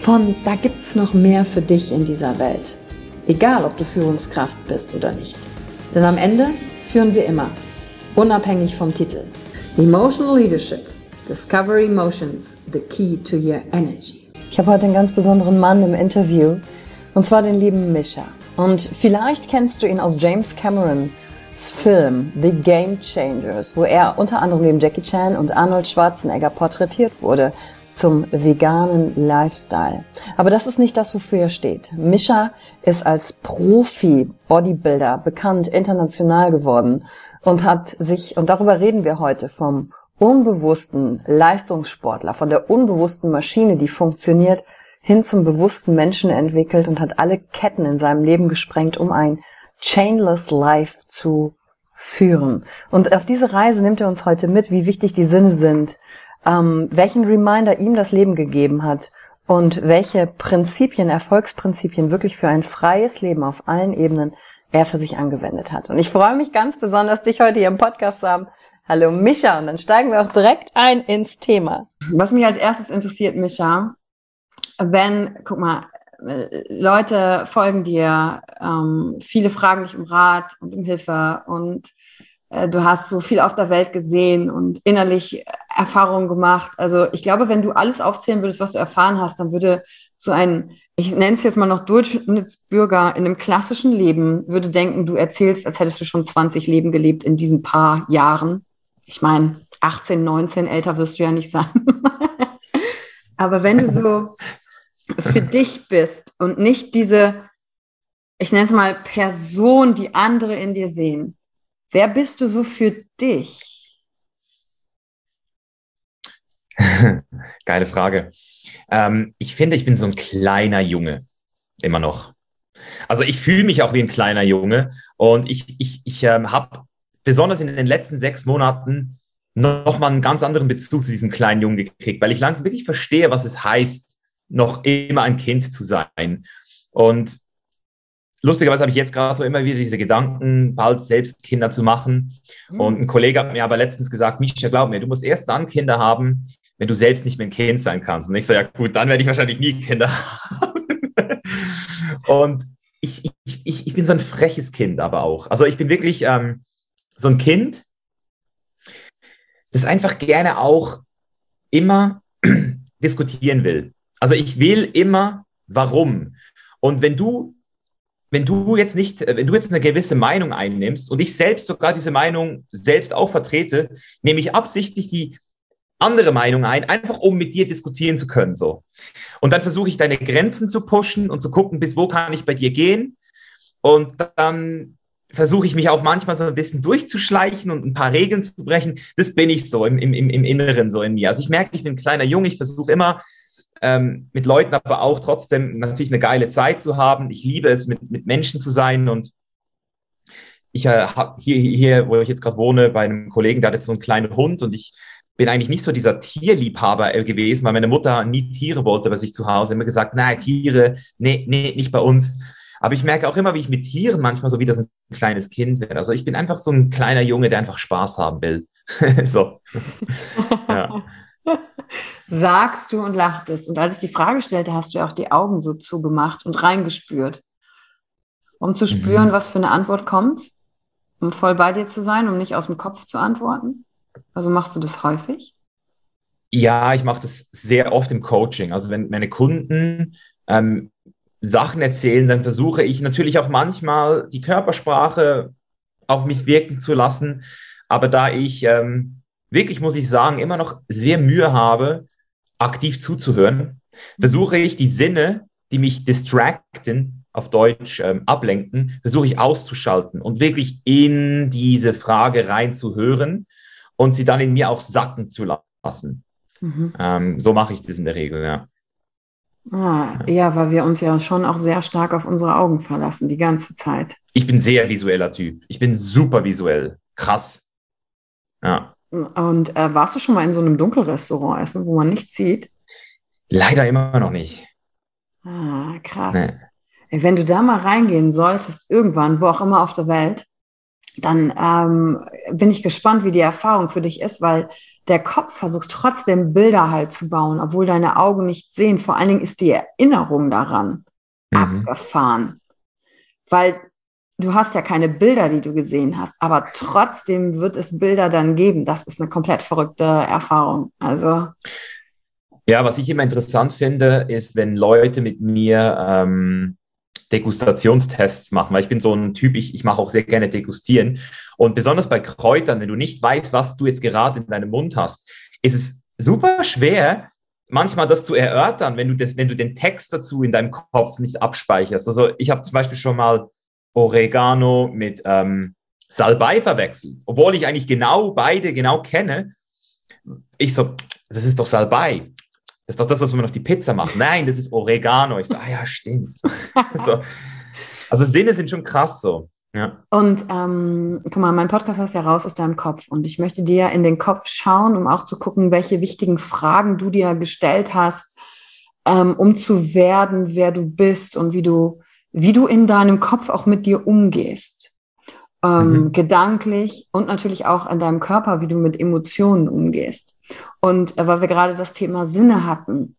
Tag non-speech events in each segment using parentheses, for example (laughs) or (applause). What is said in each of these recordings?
von da gibt's noch mehr für dich in dieser Welt. Egal, ob du Führungskraft bist oder nicht. Denn am Ende führen wir immer, unabhängig vom Titel. Emotional Leadership. Discover Emotions, the key to your energy. Ich habe heute einen ganz besonderen Mann im Interview, und zwar den lieben Mischa. Und vielleicht kennst du ihn aus James Camerons Film The Game Changers, wo er unter anderem neben Jackie Chan und Arnold Schwarzenegger porträtiert wurde zum veganen Lifestyle. Aber das ist nicht das, wofür er steht. Mischa ist als Profi-Bodybuilder bekannt, international geworden und hat sich, und darüber reden wir heute, vom unbewussten Leistungssportler, von der unbewussten Maschine, die funktioniert, hin zum bewussten Menschen entwickelt und hat alle Ketten in seinem Leben gesprengt, um ein Chainless Life zu führen. Und auf diese Reise nimmt er uns heute mit, wie wichtig die Sinne sind, ähm, welchen Reminder ihm das Leben gegeben hat und welche Prinzipien, Erfolgsprinzipien wirklich für ein freies Leben auf allen Ebenen er für sich angewendet hat. Und ich freue mich ganz besonders, dich heute hier im Podcast zu haben. Hallo Micha, und dann steigen wir auch direkt ein ins Thema. Was mich als erstes interessiert, Micha, wenn, guck mal, Leute folgen dir, ähm, viele fragen dich um Rat und um Hilfe und du hast so viel auf der Welt gesehen und innerlich Erfahrungen gemacht. Also ich glaube, wenn du alles aufzählen würdest, was du erfahren hast, dann würde so ein, ich nenne es jetzt mal noch Durchschnittsbürger in einem klassischen Leben, würde denken, du erzählst, als hättest du schon 20 Leben gelebt in diesen paar Jahren. Ich meine, 18, 19, älter wirst du ja nicht sein. (laughs) Aber wenn du so für (laughs) dich bist und nicht diese, ich nenne es mal Person, die andere in dir sehen, wer bist du so für dich? (laughs) Geile Frage. Ähm, ich finde, ich bin so ein kleiner Junge. Immer noch. Also ich fühle mich auch wie ein kleiner Junge und ich, ich, ich ähm, habe besonders in den letzten sechs Monaten nochmal einen ganz anderen Bezug zu diesem kleinen Jungen gekriegt, weil ich langsam wirklich verstehe, was es heißt, noch immer ein Kind zu sein. Und lustigerweise habe ich jetzt gerade so immer wieder diese Gedanken, bald selbst Kinder zu machen. Mhm. Und ein Kollege hat mir aber letztens gesagt, Mischa, glaub mir, du musst erst dann Kinder haben, wenn du selbst nicht mehr ein Kind sein kannst. Und ich so, ja gut, dann werde ich wahrscheinlich nie Kinder haben. (laughs) und ich, ich, ich, ich bin so ein freches Kind aber auch. Also ich bin wirklich ähm, so ein Kind, das einfach gerne auch immer (clears throat) diskutieren will. Also ich will immer, warum. Und wenn du, wenn du jetzt nicht, wenn du jetzt eine gewisse Meinung einnimmst und ich selbst sogar diese Meinung selbst auch vertrete, nehme ich absichtlich die andere Meinung ein, einfach um mit dir diskutieren zu können, so. Und dann versuche ich deine Grenzen zu pushen und zu gucken, bis wo kann ich bei dir gehen. Und dann versuche ich mich auch manchmal so ein bisschen durchzuschleichen und ein paar Regeln zu brechen. Das bin ich so im, im, im Inneren so in mir. Also ich merke, ich bin ein kleiner Junge, ich versuche immer ähm, mit Leuten aber auch trotzdem natürlich eine geile Zeit zu haben. Ich liebe es, mit, mit Menschen zu sein und ich äh, habe hier, hier, wo ich jetzt gerade wohne, bei einem Kollegen, der hat jetzt so einen kleinen Hund und ich bin eigentlich nicht so dieser Tierliebhaber äh, gewesen, weil meine Mutter nie Tiere wollte bei sich zu Hause, immer gesagt, nein, Tiere, nee, nee, nicht bei uns. Aber ich merke auch immer, wie ich mit Tieren manchmal so wie das ein kleines Kind werde. Also ich bin einfach so ein kleiner Junge, der einfach Spaß haben will. (laughs) so. (laughs) ja. Sagst du und lachtest. Und als ich die Frage stellte, hast du ja auch die Augen so zugemacht und reingespürt. Um zu spüren, mhm. was für eine Antwort kommt. Um voll bei dir zu sein, um nicht aus dem Kopf zu antworten. Also machst du das häufig? Ja, ich mache das sehr oft im Coaching. Also wenn meine Kunden ähm, Sachen erzählen, dann versuche ich natürlich auch manchmal die Körpersprache auf mich wirken zu lassen. Aber da ich ähm, wirklich, muss ich sagen, immer noch sehr Mühe habe, aktiv zuzuhören, versuche ich die Sinne, die mich distracten, auf Deutsch ähm, ablenken, versuche ich auszuschalten und wirklich in diese Frage reinzuhören und sie dann in mir auch sacken zu lassen. Mhm. Ähm, so mache ich das in der Regel, ja. Ah, ja, weil wir uns ja schon auch sehr stark auf unsere Augen verlassen, die ganze Zeit. Ich bin sehr visueller Typ. Ich bin super visuell. Krass. Ja. Und äh, warst du schon mal in so einem Dunkelrestaurant essen, wo man nichts sieht? Leider immer noch nicht. Ah, krass. Nee. Wenn du da mal reingehen solltest, irgendwann, wo auch immer auf der Welt, dann ähm, bin ich gespannt, wie die Erfahrung für dich ist, weil der Kopf versucht trotzdem Bilder halt zu bauen, obwohl deine Augen nicht sehen. Vor allen Dingen ist die Erinnerung daran mhm. abgefahren. Weil du hast ja keine Bilder, die du gesehen hast, aber trotzdem wird es Bilder dann geben. Das ist eine komplett verrückte Erfahrung. Also. Ja, was ich immer interessant finde, ist, wenn Leute mit mir ähm, Degustationstests machen, weil ich bin so ein Typ, ich, ich mache auch sehr gerne degustieren. Und besonders bei Kräutern, wenn du nicht weißt, was du jetzt gerade in deinem Mund hast, ist es super schwer, manchmal das zu erörtern, wenn du, das, wenn du den Text dazu in deinem Kopf nicht abspeicherst. Also ich habe zum Beispiel schon mal Oregano mit ähm, Salbei verwechselt, obwohl ich eigentlich genau beide genau kenne. Ich so, das ist doch Salbei. Das ist doch das, was man auf die Pizza macht. (laughs) Nein, das ist Oregano. Ich so, ah ja, stimmt. (laughs) so. Also Sinne sind schon krass so. Ja. Und ähm, guck mal, mein Podcast heißt ja raus aus deinem Kopf und ich möchte dir in den Kopf schauen, um auch zu gucken, welche wichtigen Fragen du dir gestellt hast, ähm, um zu werden, wer du bist und wie du, wie du in deinem Kopf auch mit dir umgehst. Ähm, mhm. Gedanklich und natürlich auch in deinem Körper, wie du mit Emotionen umgehst. Und äh, weil wir gerade das Thema Sinne hatten,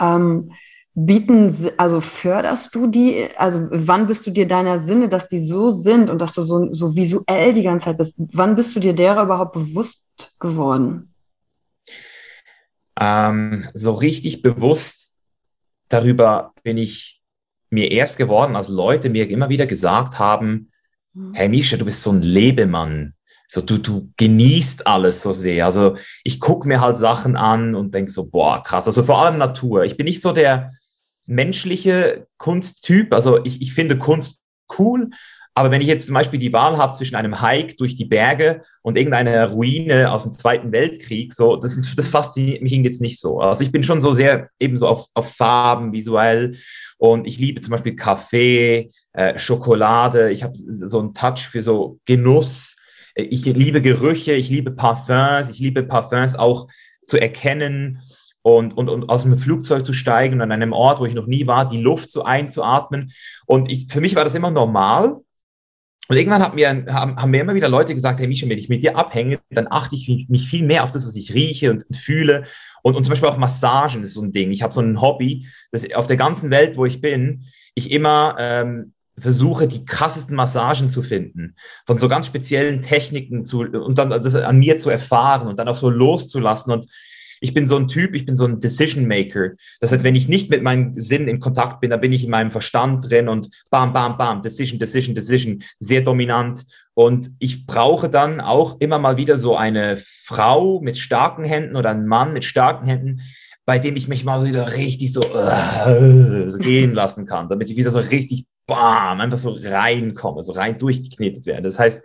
ähm, bieten, also förderst du die, also wann bist du dir deiner Sinne, dass die so sind und dass du so, so visuell die ganze Zeit bist, wann bist du dir derer überhaupt bewusst geworden? Ähm, so richtig bewusst darüber bin ich mir erst geworden, als Leute mir immer wieder gesagt haben, hm. hey Misha, du bist so ein Lebemann. So, du, du genießt alles so sehr. Also ich gucke mir halt Sachen an und denke so, boah, krass. Also vor allem Natur. Ich bin nicht so der menschliche Kunsttyp. Also ich, ich finde Kunst cool, aber wenn ich jetzt zum Beispiel die Wahl habe zwischen einem Hike durch die Berge und irgendeiner Ruine aus dem Zweiten Weltkrieg, so, das, das fasziniert mich jetzt nicht so. Also ich bin schon so sehr eben so auf, auf Farben, visuell und ich liebe zum Beispiel Kaffee, äh, Schokolade. Ich habe so einen Touch für so Genuss. Ich liebe Gerüche, ich liebe Parfums, ich liebe Parfums auch zu erkennen und, und, und aus dem Flugzeug zu steigen und an einem Ort, wo ich noch nie war, die Luft so einzuatmen. Und ich, für mich war das immer normal. Und irgendwann hat mir, haben, haben mir immer wieder Leute gesagt, hey Misha, wenn ich mit dir abhänge, dann achte ich mich, mich viel mehr auf das, was ich rieche und, und fühle. Und, und zum Beispiel auch Massagen ist so ein Ding. Ich habe so ein Hobby, dass auf der ganzen Welt, wo ich bin, ich immer ähm, versuche, die krassesten Massagen zu finden, von so ganz speziellen Techniken zu, und dann das an mir zu erfahren und dann auch so loszulassen. Und ich bin so ein Typ, ich bin so ein Decision Maker. Das heißt, wenn ich nicht mit meinem Sinn in Kontakt bin, dann bin ich in meinem Verstand drin und bam, bam, bam, Decision, Decision, Decision, sehr dominant. Und ich brauche dann auch immer mal wieder so eine Frau mit starken Händen oder einen Mann mit starken Händen, bei dem ich mich mal wieder richtig so, uh, so gehen lassen kann, damit ich wieder so richtig bam, einfach so reinkomme, so rein durchgeknetet werde. Das heißt,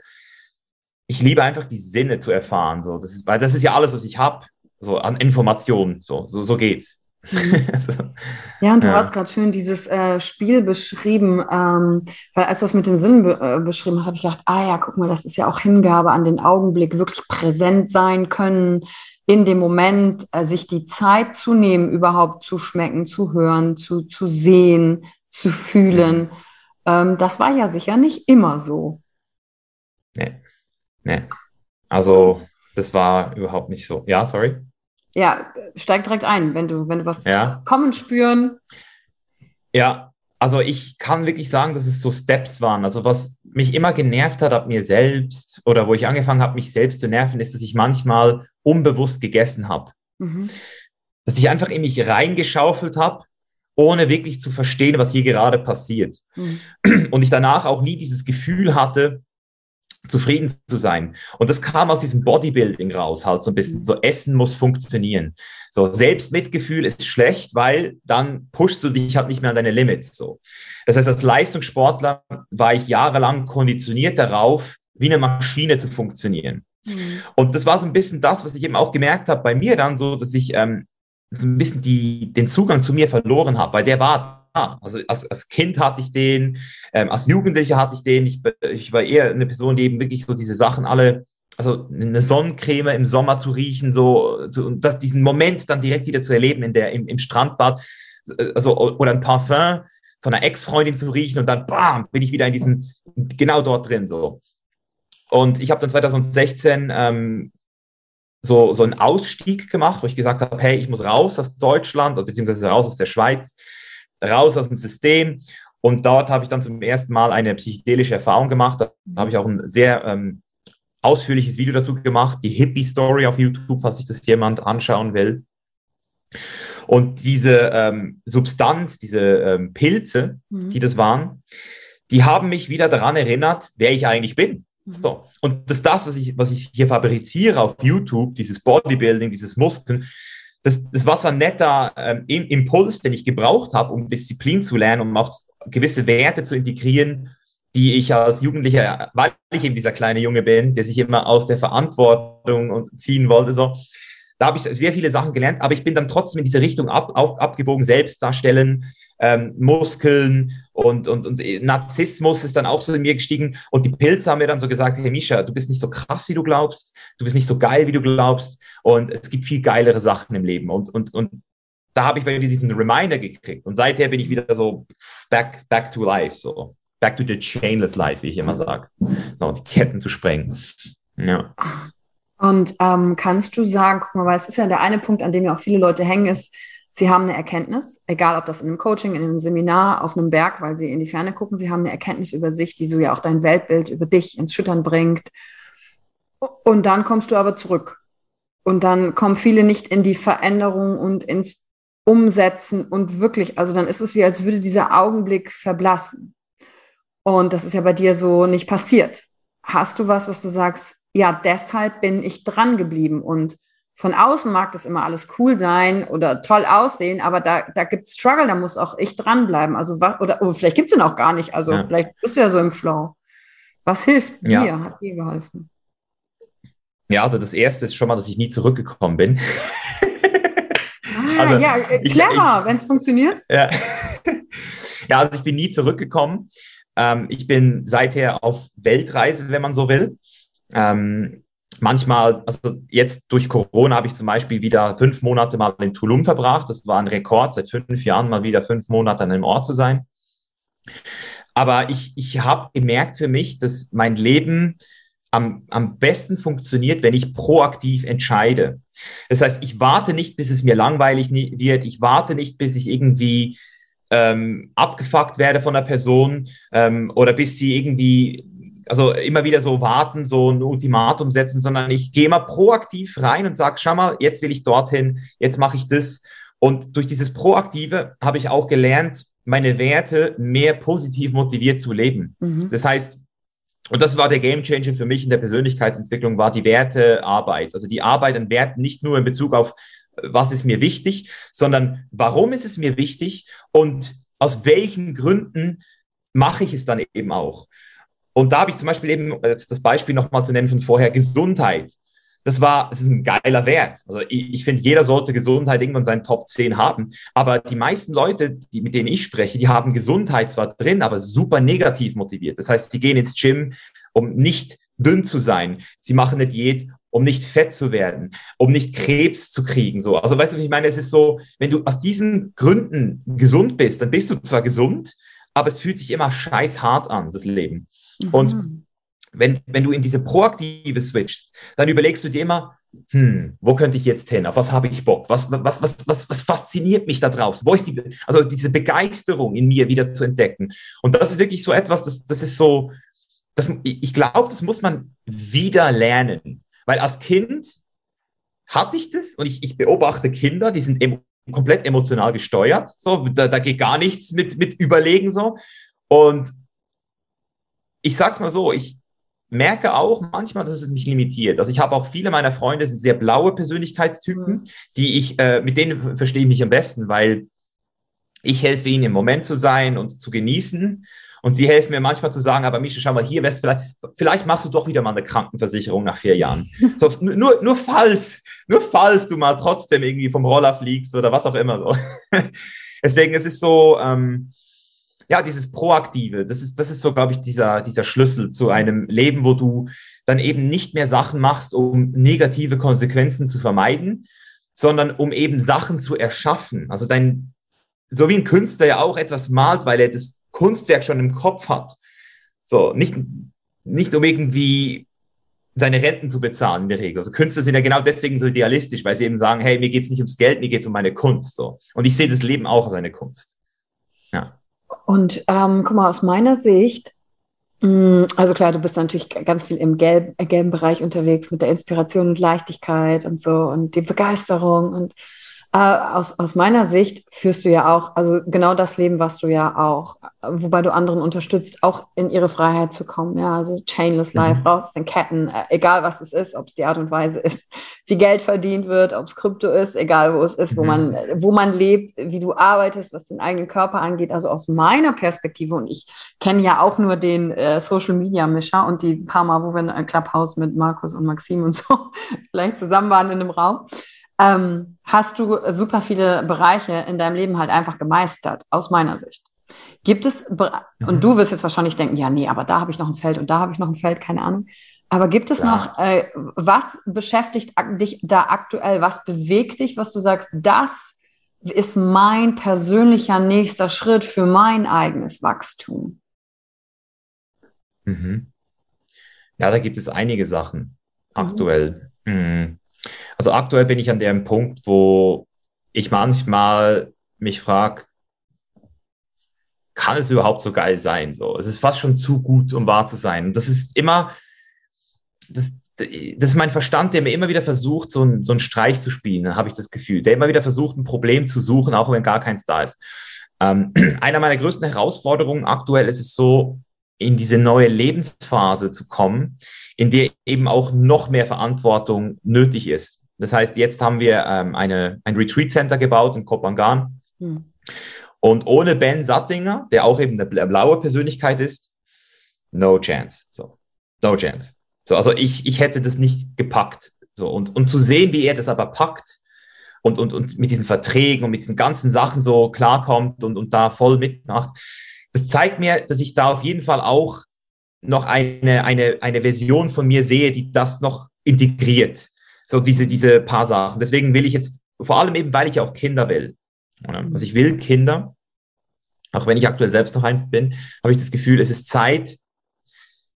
ich liebe einfach die Sinne zu erfahren, so. Das ist, weil das ist ja alles, was ich habe, so an Informationen, so, so, so geht's. Mhm. (laughs) ja, und du ja. hast gerade schön dieses äh, Spiel beschrieben, ähm, weil als du es mit den Sinnen be äh, beschrieben hast, habe ich gedacht, ah ja, guck mal, das ist ja auch Hingabe an den Augenblick, wirklich präsent sein können, in dem Moment äh, sich die Zeit zu nehmen, überhaupt zu schmecken, zu hören, zu, zu sehen, zu fühlen. Mhm Ähm, das war ja sicher nicht immer so. Nee. Nee. Also, das war überhaupt nicht so. Ja, sorry. Ja, steig direkt ein, wenn du, wenn du was Ja. kommen spüren. Ja, also ich kann wirklich sagen, dass es so Steps waren. Also was mich immer genervt hat ab mir selbst oder wo ich angefangen habe, mich selbst zu nerven, ist, dass ich manchmal unbewusst gegessen habe. Mhm. Dass ich einfach in mich reingeschaufelt habe, ohne wirklich zu verstehen, was hier gerade passiert. Mhm. Und ich danach auch nie dieses Gefühl hatte, zufrieden zu sein. Und das kam aus diesem Bodybuilding raus, halt so ein bisschen. So Essen muss funktionieren. So Selbstmitgefühl ist schlecht, weil dann pushst du dich halt nicht mehr an deine Limits. So. Das heißt, als Leistungssportler war ich jahrelang konditioniert darauf, wie eine Maschine zu funktionieren. Mhm. Und das war so ein bisschen das, was ich eben auch gemerkt habe bei mir dann so, dass ich ähm, so ein bisschen die, den Zugang zu mir verloren habe, weil der war. Also als, als Kind hatte ich den, ähm, als Jugendlicher hatte ich den. Ich, ich war eher eine Person, die eben wirklich so diese Sachen alle, also eine Sonnencreme im Sommer zu riechen, so, so und das, diesen Moment dann direkt wieder zu erleben in der, im, im Strandbad, also oder ein Parfum von einer Ex-Freundin zu riechen und dann bam, bin ich wieder in diesem, genau dort drin so. Und ich habe dann 2016 ähm, so, so einen Ausstieg gemacht, wo ich gesagt habe, hey, ich muss raus aus Deutschland, beziehungsweise raus aus der Schweiz, raus aus dem System. Und dort habe ich dann zum ersten Mal eine psychedelische Erfahrung gemacht. Da habe ich auch ein sehr ähm, ausführliches Video dazu gemacht, die Hippie-Story auf YouTube, falls sich das jemand anschauen will. Und diese ähm, Substanz, diese ähm, Pilze, Mhm. die das waren, die haben mich wieder daran erinnert, wer ich eigentlich bin. Mhm. So. Und das das, was ich, was ich hier fabriziere auf YouTube, dieses Bodybuilding, dieses Muskeln. Das, das war so ein netter ähm, Im- Impuls, den ich gebraucht habe, um Disziplin zu lernen, um auch gewisse Werte zu integrieren, die ich als Jugendlicher, weil ich eben dieser kleine Junge bin, der sich immer aus der Verantwortung ziehen wollte, so. Da habe ich sehr viele Sachen gelernt, aber ich bin dann trotzdem in diese Richtung ab, auch abgebogen, Selbstdarstellen, ähm, Muskeln und, und, und Narzissmus ist dann auch so in mir gestiegen. Und die Pilze haben mir dann so gesagt, hey Misha, du bist nicht so krass, wie du glaubst, du bist nicht so geil, wie du glaubst. Und es gibt viel geilere Sachen im Leben. Und, und, und da habe ich wieder diesen Reminder gekriegt. Und seither bin ich wieder so back, back to life, so back to the chainless life, wie ich immer sage. So, die Ketten zu sprengen. Ja. Und ähm, kannst du sagen, guck mal, weil es ist ja der eine Punkt, an dem ja auch viele Leute hängen, ist, sie haben eine Erkenntnis, egal ob das in einem Coaching, in einem Seminar, auf einem Berg, weil sie in die Ferne gucken, sie haben eine Erkenntnis über sich, die so ja auch dein Weltbild über dich ins Schüttern bringt. Und dann kommst du aber zurück. Und dann kommen viele nicht in die Veränderung und ins Umsetzen und wirklich, also dann ist es wie, als würde dieser Augenblick verblassen. Und das ist ja bei dir so nicht passiert. Hast du was, was du sagst, ja, deshalb bin ich dran geblieben und von außen mag das immer alles cool sein oder toll aussehen, aber da, da gibt es Struggle, da muss auch ich dranbleiben. Also, oder, oder vielleicht gibt es ihn auch gar nicht. Also, Ja. vielleicht bist du ja so im Flow. Was hilft Ja. dir? Hat dir geholfen? ja, also das erste ist schon mal, dass ich nie zurückgekommen bin. Ah, Also, ja, clever, wenn es funktioniert. Ja. (laughs) ja, also ich bin nie zurückgekommen. Ähm, ich bin seither auf Weltreise, wenn man so will. Ähm, manchmal, also jetzt durch Corona habe ich zum Beispiel wieder fünf Monate mal in Tulum verbracht. Das war ein Rekord, seit fünf Jahren mal wieder fünf Monate an einem Ort zu sein. Aber ich, ich habe gemerkt für mich, dass mein Leben am, am besten funktioniert, wenn ich proaktiv entscheide. Das heißt, ich warte nicht, bis es mir langweilig wird. Ich warte nicht, bis ich irgendwie ähm, abgefuckt werde von der Person ähm, oder bis sie irgendwie, also immer wieder so warten, so ein Ultimatum setzen, sondern ich gehe immer proaktiv rein und sage, schau mal, jetzt will ich dorthin, jetzt mache ich das. Und durch dieses Proaktive habe ich auch gelernt, meine Werte mehr positiv motiviert zu leben. Mhm. Das heißt, und das war der Gamechanger für mich in der Persönlichkeitsentwicklung, war die Wertearbeit. Also die Arbeit an Werten nicht nur in Bezug auf, was ist mir wichtig, sondern warum ist es mir wichtig und aus welchen Gründen mache ich es dann eben auch. Und da habe ich zum Beispiel eben, jetzt das Beispiel nochmal zu nennen von vorher, Gesundheit. Das war, es ist ein geiler Wert. Also ich, ich finde, jeder sollte Gesundheit irgendwann seinen Top 10 haben. Aber die meisten Leute, die, mit denen ich spreche, die haben Gesundheit zwar drin, aber super negativ motiviert. Das heißt, sie gehen ins Gym, um nicht dünn zu sein. Sie machen eine Diät, um nicht fett zu werden, um nicht Krebs zu kriegen. So. Also weißt du, ich meine? Es ist so, wenn du aus diesen Gründen gesund bist, dann bist du zwar gesund, aber es fühlt sich immer scheiß hart an, das Leben. Mhm. Und wenn, wenn du in diese Proaktive switchst, dann überlegst du dir immer, hm, wo könnte ich jetzt hin? Auf was habe ich Bock? Was, was, was, was, was fasziniert mich da draußen? Wo ist die, also diese Begeisterung in mir wieder zu entdecken? Und das ist wirklich so etwas, das, das ist so, das, ich glaube, das muss man wieder lernen. Weil als Kind hatte ich das und ich, ich beobachte Kinder, die sind komplett emotional gesteuert. So, da, da geht gar nichts mit, mit Überlegen so. Und ich sag's mal so, ich, merke auch manchmal, dass es mich limitiert. Also ich habe auch viele meiner Freunde sind sehr blaue Persönlichkeitstypen, mhm. die ich, äh, mit denen verstehe ich mich am besten, weil ich helfe ihnen im Moment zu sein und zu genießen. Und sie helfen mir manchmal zu sagen, aber Mischa, schau mal, hier wär's vielleicht, vielleicht machst du doch wieder mal eine Krankenversicherung nach vier Jahren. (laughs) So, nur, nur falls, nur falls du mal trotzdem irgendwie vom Roller fliegst oder was auch immer so. (laughs) Deswegen, es ist so, ähm, ja, dieses Proaktive, das ist, das ist so, glaube ich, dieser, dieser Schlüssel zu einem Leben, wo du dann eben nicht mehr Sachen machst, um negative Konsequenzen zu vermeiden, sondern um eben Sachen zu erschaffen. Also dein, so wie ein Künstler ja auch etwas malt, weil er das Kunstwerk schon im Kopf hat. So, nicht, nicht um irgendwie seine Renten zu bezahlen in der Regel. Also Künstler sind ja genau deswegen so idealistisch, weil sie eben sagen, hey, mir geht's nicht ums Geld, mir geht's um meine Kunst. So. Und ich sehe das Leben auch als eine Kunst. Ja. Und ähm, guck mal, aus meiner Sicht, mh, mm, also klar, du bist natürlich ganz viel im gelb, äh, gelben Bereich unterwegs mit der Inspiration und Leichtigkeit und so und die Begeisterung und äh, aus, aus meiner Sicht führst du ja auch, also genau das Leben, was du ja auch, wobei du anderen unterstützt, auch in ihre Freiheit zu kommen. Ja, also Chainless mhm. Life, raus aus den Ketten, äh, egal was es ist, ob es die Art und Weise ist, (laughs) wie Geld verdient wird, ob es Krypto ist, egal wo es ist, mhm. wo man, wo man lebt, wie du arbeitest, was den eigenen Körper angeht. Also aus meiner Perspektive, und ich kenne ja auch nur den äh, Social Media Mischer und die paar Mal, wo wir in Clubhouse mit Markus und Maxim und so (laughs) vielleicht zusammen waren in einem Raum ähm, hast du super viele Bereiche in deinem Leben halt einfach gemeistert, aus meiner Sicht. Gibt es, mhm. und du wirst jetzt wahrscheinlich denken, ja, nee, aber da habe ich noch ein Feld und da habe ich noch ein Feld, keine Ahnung. Aber gibt es ja. noch, äh, was beschäftigt dich da aktuell, was bewegt dich, was du sagst, das ist mein persönlicher nächster Schritt für mein eigenes Wachstum? Mhm. Ja, da gibt es einige Sachen aktuell. Mhm. Also aktuell bin ich an dem Punkt, wo ich manchmal mich frage, kann es überhaupt so geil sein? So, es ist fast schon zu gut, um wahr zu sein. Das ist immer, das, das ist mein Verstand, der mir immer wieder versucht, so, ein, so einen Streich zu spielen, habe ich das Gefühl. Der immer wieder versucht, ein Problem zu suchen, auch wenn gar keins da ist. Ähm, (clears throat) einer meiner größten Herausforderungen aktuell ist es so, in diese neue Lebensphase zu kommen, in der eben auch noch mehr Verantwortung nötig ist. Das heißt, jetzt haben wir ähm, eine, ein Retreat Center gebaut in Kopangan. Hm. Und ohne Ben Sattinger, der auch eben eine blaue Persönlichkeit ist, no chance. So, no chance. So, also ich, ich hätte das nicht gepackt. So, und, und zu sehen, wie er das aber packt und, und, und mit diesen Verträgen und mit diesen ganzen Sachen so klarkommt und, und da voll mitmacht, das zeigt mir, dass ich da auf jeden Fall auch noch eine, eine, eine Version von mir sehe, die das noch integriert. So diese, diese paar Sachen. Deswegen will ich jetzt, vor allem eben, weil ich auch Kinder will. Also ich will Kinder. Auch wenn ich aktuell selbst noch eins bin, habe ich das Gefühl, es ist Zeit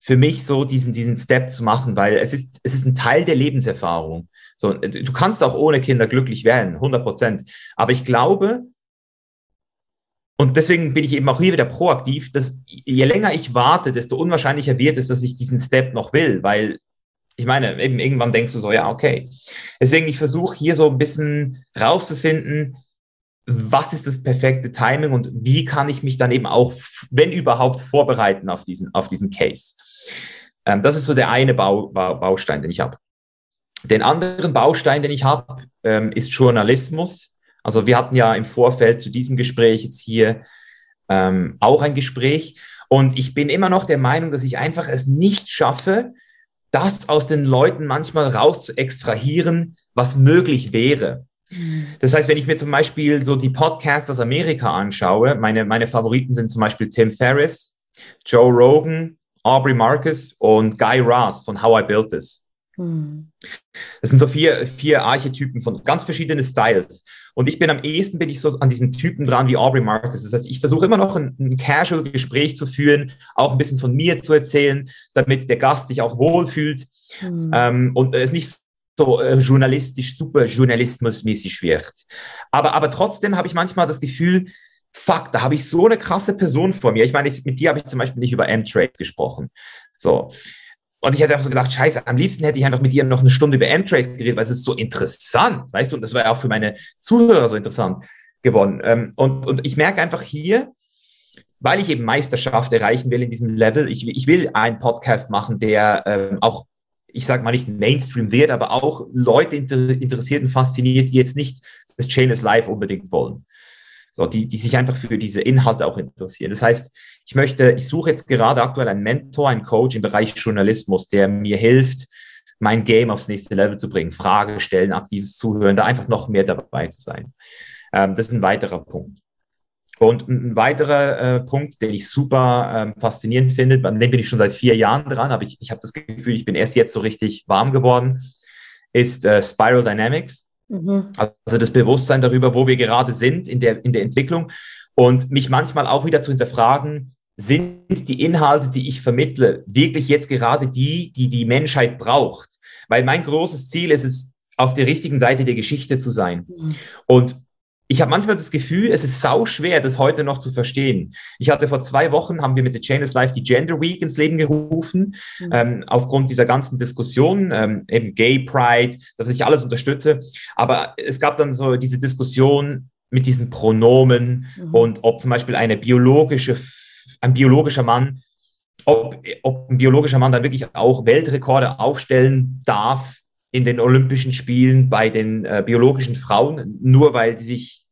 für mich so diesen, diesen Step zu machen, weil es ist, es ist ein Teil der Lebenserfahrung. So, du kannst auch ohne Kinder glücklich werden, 100 Prozent. Aber ich glaube, und deswegen bin ich eben auch hier wieder proaktiv, dass je länger ich warte, desto unwahrscheinlicher wird es, dass ich diesen Step noch will, weil ich meine, eben irgendwann denkst du so, ja, okay. Deswegen, ich versuche hier so ein bisschen rauszufinden, was ist das perfekte Timing und wie kann ich mich dann eben auch, wenn überhaupt, vorbereiten auf diesen, auf diesen Case. Ähm, das ist so der eine Bau, Bau, Baustein, den ich habe. Den anderen Baustein, den ich habe, ähm, ist Journalismus. Also wir hatten ja im Vorfeld zu diesem Gespräch jetzt hier ähm, auch ein Gespräch. Und ich bin immer noch der Meinung, dass ich einfach es nicht schaffe, das aus den Leuten manchmal raus zu extrahieren, was möglich wäre. Das heißt, wenn ich mir zum Beispiel so die Podcasts aus Amerika anschaue, meine, meine Favoriten sind zum Beispiel Tim Ferriss, Joe Rogan, Aubrey Marcus und Guy Raz von How I Built This. Mhm. Das sind so vier, vier Archetypen von ganz verschiedenen Styles. Und ich bin am ehesten bin ich so an diesen Typen dran wie Aubrey Marcus. Das heißt, ich versuche immer noch ein, ein Casual-Gespräch zu führen, auch ein bisschen von mir zu erzählen, damit der Gast sich auch wohlfühlt mhm. ähm, und es nicht so äh, journalistisch, super journalismusmäßig wird. Aber, aber trotzdem habe ich manchmal das Gefühl, fuck, da habe ich so eine krasse Person vor mir. Ich meine, ich, mit dir habe ich zum Beispiel nicht über M-Trade gesprochen. So. Und ich hätte einfach so gedacht, scheiße, am liebsten hätte ich einfach mit dir noch eine Stunde über M-Trace geredet, weil es ist so interessant, weißt du, und das war ja auch für meine Zuhörer so interessant geworden. Ähm, und, und ich merke einfach hier, weil ich eben Meisterschaft erreichen will in diesem Level, ich, ich will einen Podcast machen, der ähm, auch, ich sage mal nicht Mainstream wird, aber auch Leute inter interessiert und fasziniert, die jetzt nicht das Chain is Live unbedingt wollen. So, die, die sich einfach für diese Inhalte auch interessieren. Das heißt, ich möchte, ich suche jetzt gerade aktuell einen Mentor, einen Coach im Bereich Journalismus, der mir hilft, mein Game aufs nächste Level zu bringen, Frage stellen, aktives Zuhören, da einfach noch mehr dabei zu sein. Ähm, das ist ein weiterer Punkt. Und ein weiterer äh, Punkt, den ich super ähm, faszinierend finde, an dem bin ich schon seit vier Jahren dran, aber ich, ich habe das Gefühl, ich bin erst jetzt so richtig warm geworden, ist äh, Spiral Dynamics. Mhm. Also das Bewusstsein darüber, wo wir gerade sind in der, in der Entwicklung und mich manchmal auch wieder zu hinterfragen, sind die Inhalte, die ich vermittle, wirklich jetzt gerade die, die die Menschheit braucht? Weil mein großes Ziel ist es, auf der richtigen Seite der Geschichte zu sein. Mhm. Und ich habe manchmal das Gefühl, es ist sau schwer, das heute noch zu verstehen. Ich hatte vor zwei Wochen, haben wir mit der Chainless Life die Gender Week ins Leben gerufen, mhm. ähm, aufgrund dieser ganzen Diskussion, ähm, eben Gay Pride, dass ich alles unterstütze. Aber es gab dann so diese Diskussion mit diesen Pronomen mhm. und ob zum Beispiel eine biologische, ein biologischer Mann, ob, ob ein biologischer Mann dann wirklich auch Weltrekorde aufstellen darf in den Olympischen Spielen bei den äh, biologischen Frauen, nur weil sich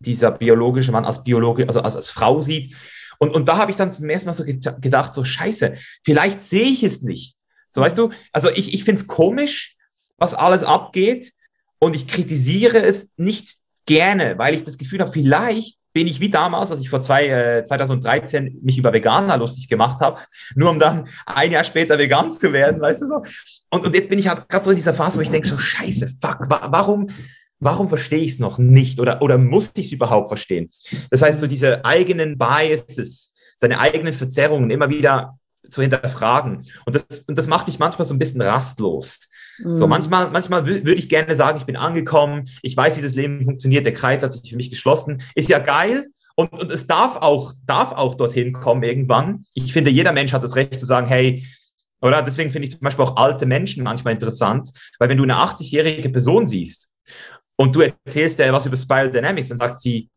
dieser biologische Mann als Biologe, also als, als Frau sieht. Und, und da habe ich dann zum ersten Mal so gedacht, so scheiße, vielleicht sehe ich es nicht. So weißt du, also ich, ich finde es komisch, was alles abgeht und ich kritisiere es nicht gerne, weil ich das Gefühl habe, vielleicht bin ich wie damals, als ich vor zwei, äh, 2013 mich über Veganer lustig gemacht habe, nur um dann ein Jahr später vegan zu werden, weißt du so. Und, und jetzt bin ich halt gerade so in dieser Phase, wo ich denke so, scheiße, fuck, wa warum, warum verstehe ich es noch nicht oder, oder muss ich es überhaupt verstehen? Das heißt, so diese eigenen Biases, seine eigenen Verzerrungen immer wieder zu hinterfragen. Und das, und das macht mich manchmal so ein bisschen rastlos. Mhm. So manchmal, manchmal würde ich gerne sagen, ich bin angekommen, ich weiß, wie das Leben funktioniert, der Kreis hat sich für mich geschlossen. Ist ja geil, und, und, es darf auch, darf auch dorthin kommen irgendwann. Ich finde, jeder Mensch hat das Recht zu sagen, hey, oder deswegen finde ich zum Beispiel auch alte Menschen manchmal interessant, weil wenn du eine 80-jährige Person siehst und du erzählst dir was über Spiral Dynamics, dann sagt sie,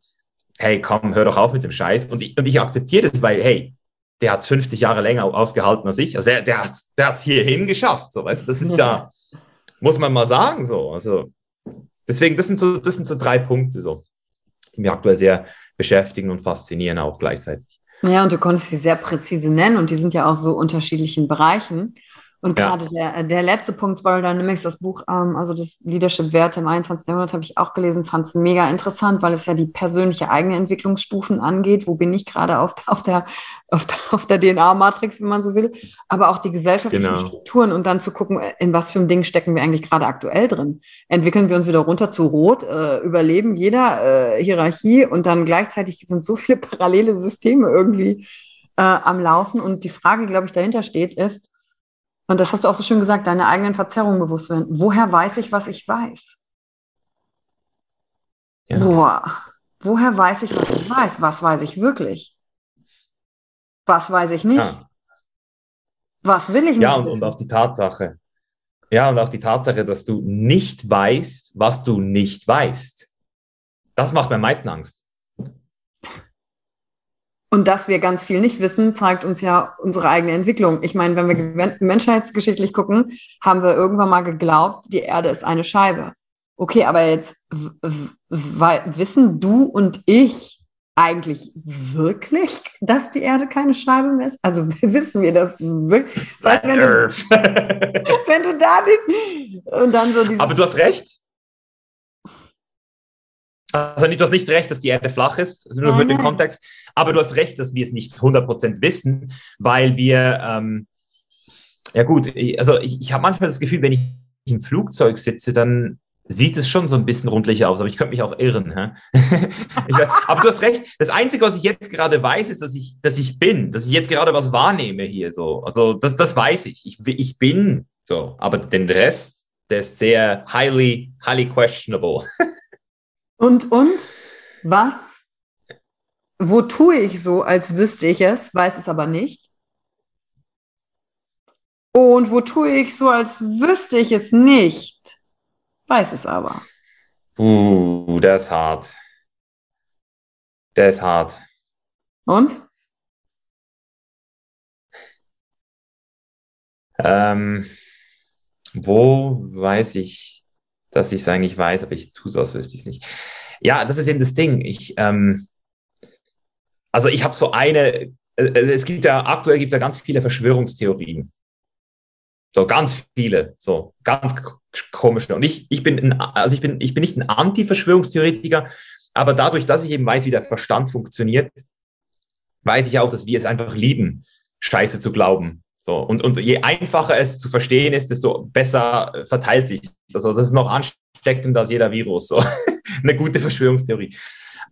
hey, komm, hör doch auf mit dem Scheiß. Und ich, und ich akzeptiere das, weil, hey, der hat es 50 Jahre länger ausgehalten als ich. Also der, der hat es der hierhin geschafft. So, weißt du, das ist ja, muss man mal sagen, so. Also deswegen, das sind so, das sind so drei Punkte, so, die mich aktuell sehr beschäftigen und faszinieren auch gleichzeitig. Ja, und du konntest sie sehr präzise nennen und die sind ja auch so unterschiedlichen Bereichen. Und ja. gerade der, der letzte Punkt, Spiral Dynamics, das Buch, ähm, also das Leadership-Werte im 21. Jahrhundert, habe ich auch gelesen, fand es mega interessant, weil es ja die persönliche eigene Entwicklungsstufen angeht. Wo bin ich gerade auf, auf der, auf der, auf der DNA-Matrix, wenn man so will, aber auch die gesellschaftlichen genau. Strukturen und dann zu gucken, in was für ein Ding stecken wir eigentlich gerade aktuell drin. Entwickeln wir uns wieder runter zu Rot, äh, überleben jeder äh, Hierarchie und dann gleichzeitig sind so viele (laughs) parallele Systeme irgendwie äh, am Laufen. Und die Frage, glaube ich, dahinter steht, ist, und das hast du auch so schön gesagt, deine eigenen Verzerrungen bewusst werden. Woher weiß ich, was ich weiß? Ja. Boah, woher weiß ich, was ich weiß? Was weiß ich wirklich? Was weiß ich nicht? Ja. Was will ich nicht? Ja, und, und auch die Tatsache. Ja, und auch die Tatsache, dass du nicht weißt, was du nicht weißt. Das macht mir am meisten Angst. Und dass wir ganz viel nicht wissen, zeigt uns ja unsere eigene Entwicklung. Ich meine, wenn wir menschheitsgeschichtlich gucken, haben wir irgendwann mal geglaubt, die Erde ist eine Scheibe. Okay, aber jetzt wissen du und ich eigentlich wirklich, dass die Erde keine Scheibe mehr ist? Also (laughs) wissen wir das wirklich? Wenn du, (laughs) wenn du da nicht und dann so dieses, Aber du hast recht. Also nicht, du hast nicht recht, dass die Erde flach ist, nur nein, für den Kontext, aber du hast recht, dass wir es nicht 100% wissen, weil wir, ähm, ja gut, also ich, ich habe manchmal das Gefühl, wenn ich im Flugzeug sitze, dann sieht es schon so ein bisschen rundlicher aus, aber ich könnte mich auch irren. (laughs) ich, aber du hast recht. Das Einzige, was ich jetzt gerade weiß, ist, dass ich, dass ich bin, dass ich jetzt gerade was wahrnehme hier. So, also das, das weiß ich. ich. Ich bin so, aber den Rest, der ist sehr highly, highly questionable. (laughs) und und was? Wo tue ich so, als wüsste ich es, weiß es aber nicht? Und wo tue ich so, als wüsste ich es nicht? Weiß es aber. Uh, der ist hart. Der ist hart. Und? Ähm, wo weiß ich, dass ich es eigentlich weiß, aber ich tue es aus, wüsste ich es nicht. Ja, das ist eben das Ding. Ich, ähm, also ich habe so eine, äh, es gibt ja, aktuell gibt es ja ganz viele Verschwörungstheorien. So ganz viele, so ganz komische. Und ich, ich bin, ein, also ich bin, ich bin nicht ein Anti-Verschwörungstheoretiker, aber dadurch, dass ich eben weiß, wie der Verstand funktioniert, weiß ich auch, dass wir es einfach lieben, Scheiße zu glauben. So, und, und je einfacher es zu verstehen ist, desto besser verteilt sich Also das ist noch ansteckender als jeder Virus. So. (laughs) Eine gute Verschwörungstheorie.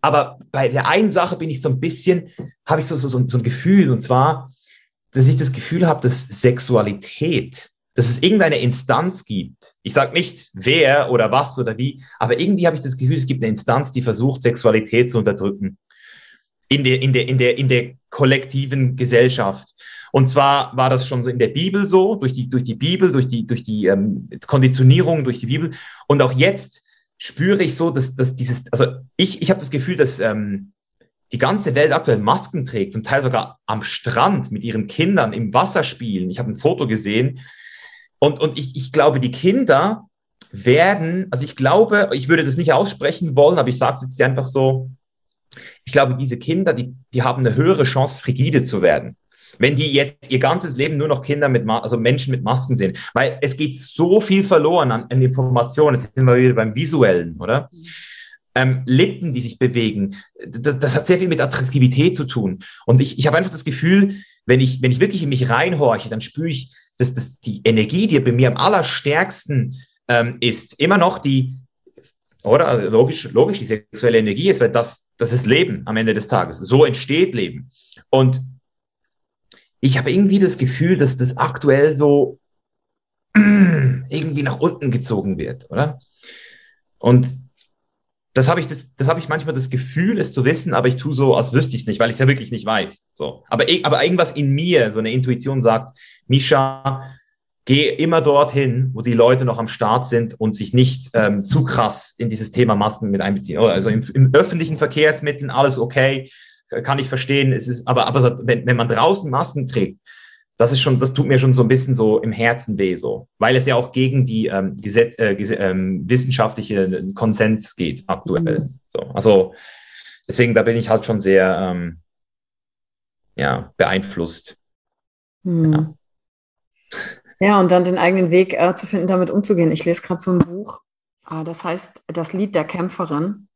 Aber bei der einen Sache bin ich so ein bisschen, habe ich so, so, so ein Gefühl, und zwar, dass ich das Gefühl habe, dass Sexualität dass es irgendeine Instanz gibt. Ich sage nicht wer oder was oder wie, aber irgendwie habe ich das Gefühl, es gibt eine Instanz, die versucht, Sexualität zu unterdrücken. In der, in der, in der, in der kollektiven Gesellschaft. Und zwar war das schon so in der Bibel so, durch die, durch die Bibel, durch die, durch die ähm, Konditionierung, durch die Bibel. Und auch jetzt spüre ich so, dass, dass dieses, also ich, ich habe das Gefühl, dass ähm, die ganze Welt aktuell Masken trägt, zum Teil sogar am Strand mit ihren Kindern im Wasser spielen. Ich habe ein Foto gesehen, und, und ich, ich glaube, die Kinder werden, also ich glaube, ich würde das nicht aussprechen wollen, aber ich sage es jetzt einfach so, ich glaube, diese Kinder, die, die haben eine höhere Chance, frigide zu werden. Wenn die jetzt ihr ganzes Leben nur noch Kinder mit, also Menschen mit Masken sehen, weil es geht so viel verloren an, an Informationen. Jetzt sind wir wieder beim Visuellen, oder? Ähm, Lippen, die sich bewegen, das, das hat sehr viel mit Attraktivität zu tun. Und ich, ich habe einfach das Gefühl, wenn ich, wenn ich wirklich in mich reinhorche, dann spüre ich, dass das die Energie, die bei mir am allerstärksten ähm, ist, immer noch die, oder also logisch, logisch, die sexuelle Energie ist, weil das, das ist Leben am Ende des Tages. So entsteht Leben. Und ich habe irgendwie das Gefühl, dass das aktuell so (clears throat) irgendwie nach unten gezogen wird, oder? Und das habe ich, das, das habe ich manchmal das Gefühl, es zu wissen, aber ich tue so, als wüsste ich es nicht, weil ich es ja wirklich nicht weiß. So. Aber, aber irgendwas in mir, so eine Intuition sagt, Misha, geh immer dorthin, wo die Leute noch am Start sind und sich nicht ähm, zu krass in dieses Thema Masken mit einbeziehen. Also im, im öffentlichen Verkehrsmitteln alles okay, kann ich verstehen. Es ist, aber, aber wenn, wenn man draußen Masken trägt, das ist schon, das tut mir schon so ein bisschen so im Herzen weh, so, weil es ja auch gegen die ähm, Gesetz, äh, ähm, wissenschaftliche Konsens geht aktuell. Mhm. So, also deswegen, da bin ich halt schon sehr ähm, ja, beeinflusst. Mhm. Ja. Ja. und dann den eigenen Weg äh, zu finden, damit umzugehen. Ich lese gerade so ein Buch, äh, das heißt Das Lied der Kämpferin.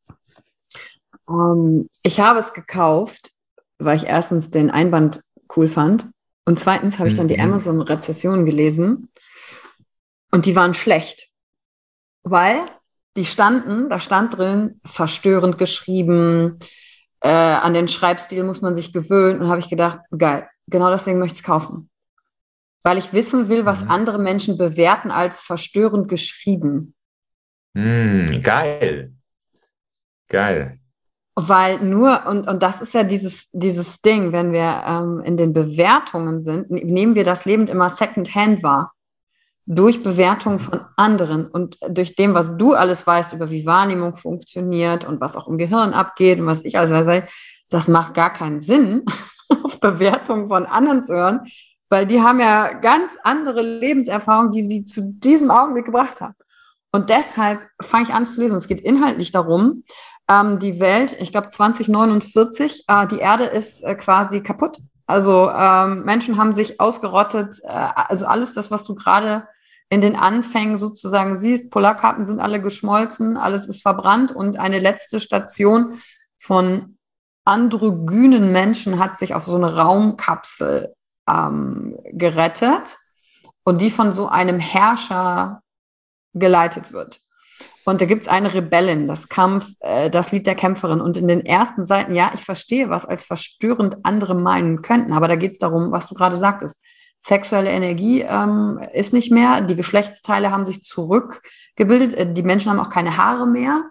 Ähm, ich habe es gekauft, weil ich erstens den Einband cool fand und zweitens habe ich dann die mhm. Amazon-Rezessionen gelesen und die waren schlecht, weil die standen, da stand drin, verstörend geschrieben, äh, an den Schreibstil muss man sich gewöhnen und habe ich gedacht, geil, genau deswegen möchte ich es kaufen. Weil ich wissen will, was mhm. andere Menschen bewerten als verstörend geschrieben. Mm, geil. Geil. Weil nur, und, und das ist ja dieses, dieses Ding, wenn wir ähm, in den Bewertungen sind, nehmen wir das Leben immer second-hand wahr. Durch Bewertungen von anderen und durch dem, was du alles weißt über wie Wahrnehmung funktioniert und was auch im Gehirn abgeht und was ich alles weiß, das macht gar keinen Sinn, (laughs) auf Bewertungen von anderen zu hören, weil die haben ja ganz andere Lebenserfahrungen, die sie zu diesem Augenblick gebracht haben. Und deshalb fange ich an zu lesen. Es geht inhaltlich darum, ähm, die Welt, ich glaube 2049, äh, die Erde ist äh, quasi kaputt. Also ähm, Menschen haben sich ausgerottet. Äh, also alles das, was du gerade in den Anfängen sozusagen siehst, Polarkarten sind alle geschmolzen, alles ist verbrannt und eine letzte Station von androgynen Menschen hat sich auf so eine Raumkapsel ähm, gerettet und die von so einem Herrscher geleitet wird. Und da gibt es eine Rebellin, das Kampf, äh, das Lied der Kämpferin. Und in den ersten Seiten, ja, ich verstehe, was als verstörend andere meinen könnten, aber da geht es darum, was du gerade sagtest. Sexuelle Energie ähm, ist nicht mehr, die Geschlechtsteile haben sich zurückgebildet, äh, die Menschen haben auch keine Haare mehr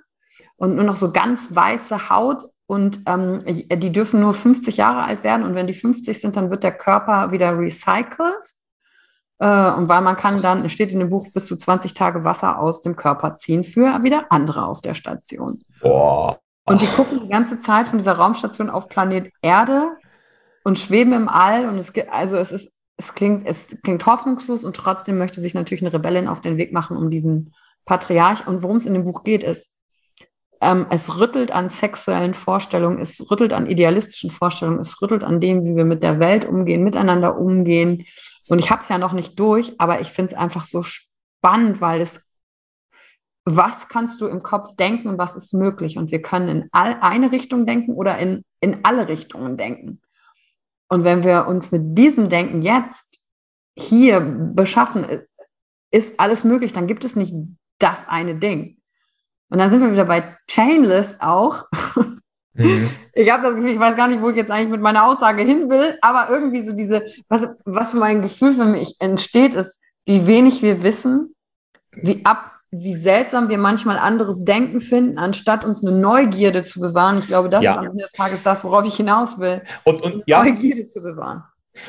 und nur noch so ganz weiße Haut und ähm, die dürfen nur 50 Jahre alt werden und wenn die 50 sind, dann wird der Körper wieder recycelt. Äh, und weil man kann dann, es steht in dem Buch, bis zu 20 Tage Wasser aus dem Körper ziehen für wieder andere auf der Station. Boah. Und die gucken die ganze Zeit von dieser Raumstation auf Planet Erde und schweben im All und es gibt, also es ist, es klingt, es klingt hoffnungslos und trotzdem möchte sich natürlich eine Rebellin auf den Weg machen, um diesen Patriarch. Und worum es in dem Buch geht, ist, ähm, es rüttelt an sexuellen Vorstellungen, es rüttelt an idealistischen Vorstellungen, es rüttelt an dem, wie wir mit der Welt umgehen, miteinander umgehen. Und ich habe es ja noch nicht durch, aber ich finde es einfach so spannend, weil es, was kannst du im Kopf denken und was ist möglich? Und wir können in all, eine Richtung denken oder in, in alle Richtungen denken. Und wenn wir uns mit diesem Denken jetzt hier beschaffen, ist alles möglich, dann gibt es nicht das eine Ding. Und dann sind wir wieder bei Chainless auch. Mhm. Ich habe das Gefühl, ich weiß gar nicht, wo ich jetzt eigentlich mit meiner Aussage hin will, aber irgendwie so diese, was, was für mein Gefühl für mich entsteht, ist, wie wenig wir wissen, wie ab, wie seltsam wir manchmal anderes Denken finden, anstatt uns eine Neugierde zu bewahren. Ich glaube, das ja. ist am Ende des Tages das, worauf ich hinaus will. Und, und ja. Neugierde zu bewahren.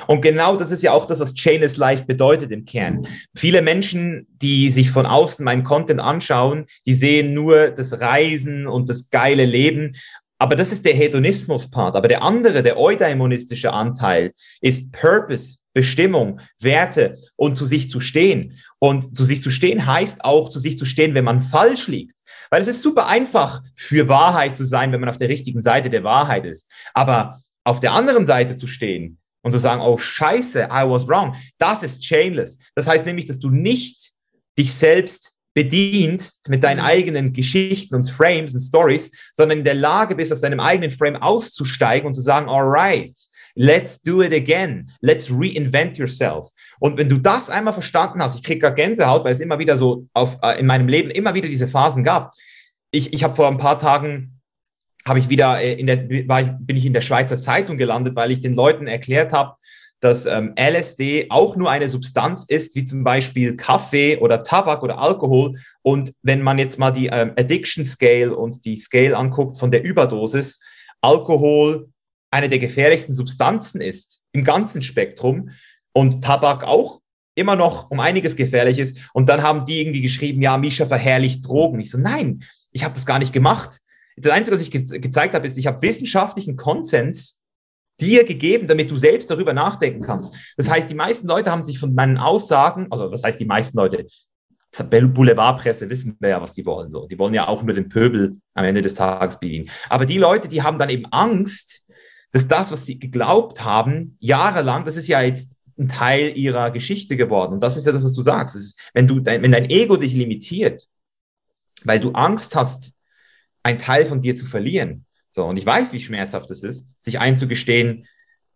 Und genau das ist ja auch das, was Chainless Life bedeutet im Kern. Viele Menschen, die sich von außen meinen Content anschauen, die sehen nur das Reisen und das geile Leben. Aber das ist der Hedonismus-Part. Aber der andere, der eudaimonistische Anteil, ist Purpose, Bestimmung, Werte und zu sich zu stehen. Und zu sich zu stehen heißt auch, zu sich zu stehen, wenn man falsch liegt. Weil es ist super einfach, für Wahrheit zu sein, wenn man auf der richtigen Seite der Wahrheit ist. Aber auf der anderen Seite zu stehen, und zu sagen, oh scheiße, I was wrong, das ist chainless. Das heißt nämlich, dass du nicht dich selbst bedienst mit deinen eigenen Geschichten und Frames und Stories, sondern in der Lage bist, aus deinem eigenen Frame auszusteigen und zu sagen, all right, let's do it again, let's reinvent yourself. Und wenn du das einmal verstanden hast, ich kriege gar Gänsehaut, weil es immer wieder so auf, äh, in meinem Leben immer wieder diese Phasen gab. Ich, ich habe vor ein paar Tagen habe ich wieder äh, in der, war ich, bin ich in der Schweizer Zeitung gelandet, weil ich den Leuten erklärt habe, dass ähm, LSD auch nur eine Substanz ist, wie zum Beispiel Kaffee oder Tabak oder Alkohol. Und wenn man jetzt mal die ähm, Addiction Scale und die Scale anguckt von der Überdosis, Alkohol eine der gefährlichsten Substanzen ist im ganzen Spektrum und Tabak auch immer noch um einiges gefährlich ist. Und dann haben die irgendwie geschrieben, ja, Misha verherrlicht Drogen. Ich so, nein, ich habe das gar nicht gemacht. Das Einzige, was ich ge gezeigt habe, ist, ich habe wissenschaftlichen Konsens dir gegeben, damit du selbst darüber nachdenken kannst. Das heißt, die meisten Leute haben sich von meinen Aussagen, also das heißt die meisten Leute, Boulevardpresse wissen wir ja, was die wollen. So. Die wollen ja auch nur den Pöbel am Ende des Tages bedienen. Aber die Leute, die haben dann eben Angst, dass das, was sie geglaubt haben, jahrelang, das ist ja jetzt ein Teil ihrer Geschichte geworden. Und das ist ja das, was du sagst. Ist, wenn, du, wenn dein Ego dich limitiert, weil du Angst hast, ein Teil von dir zu verlieren. So, und ich weiß, wie schmerzhaft es ist, sich einzugestehen,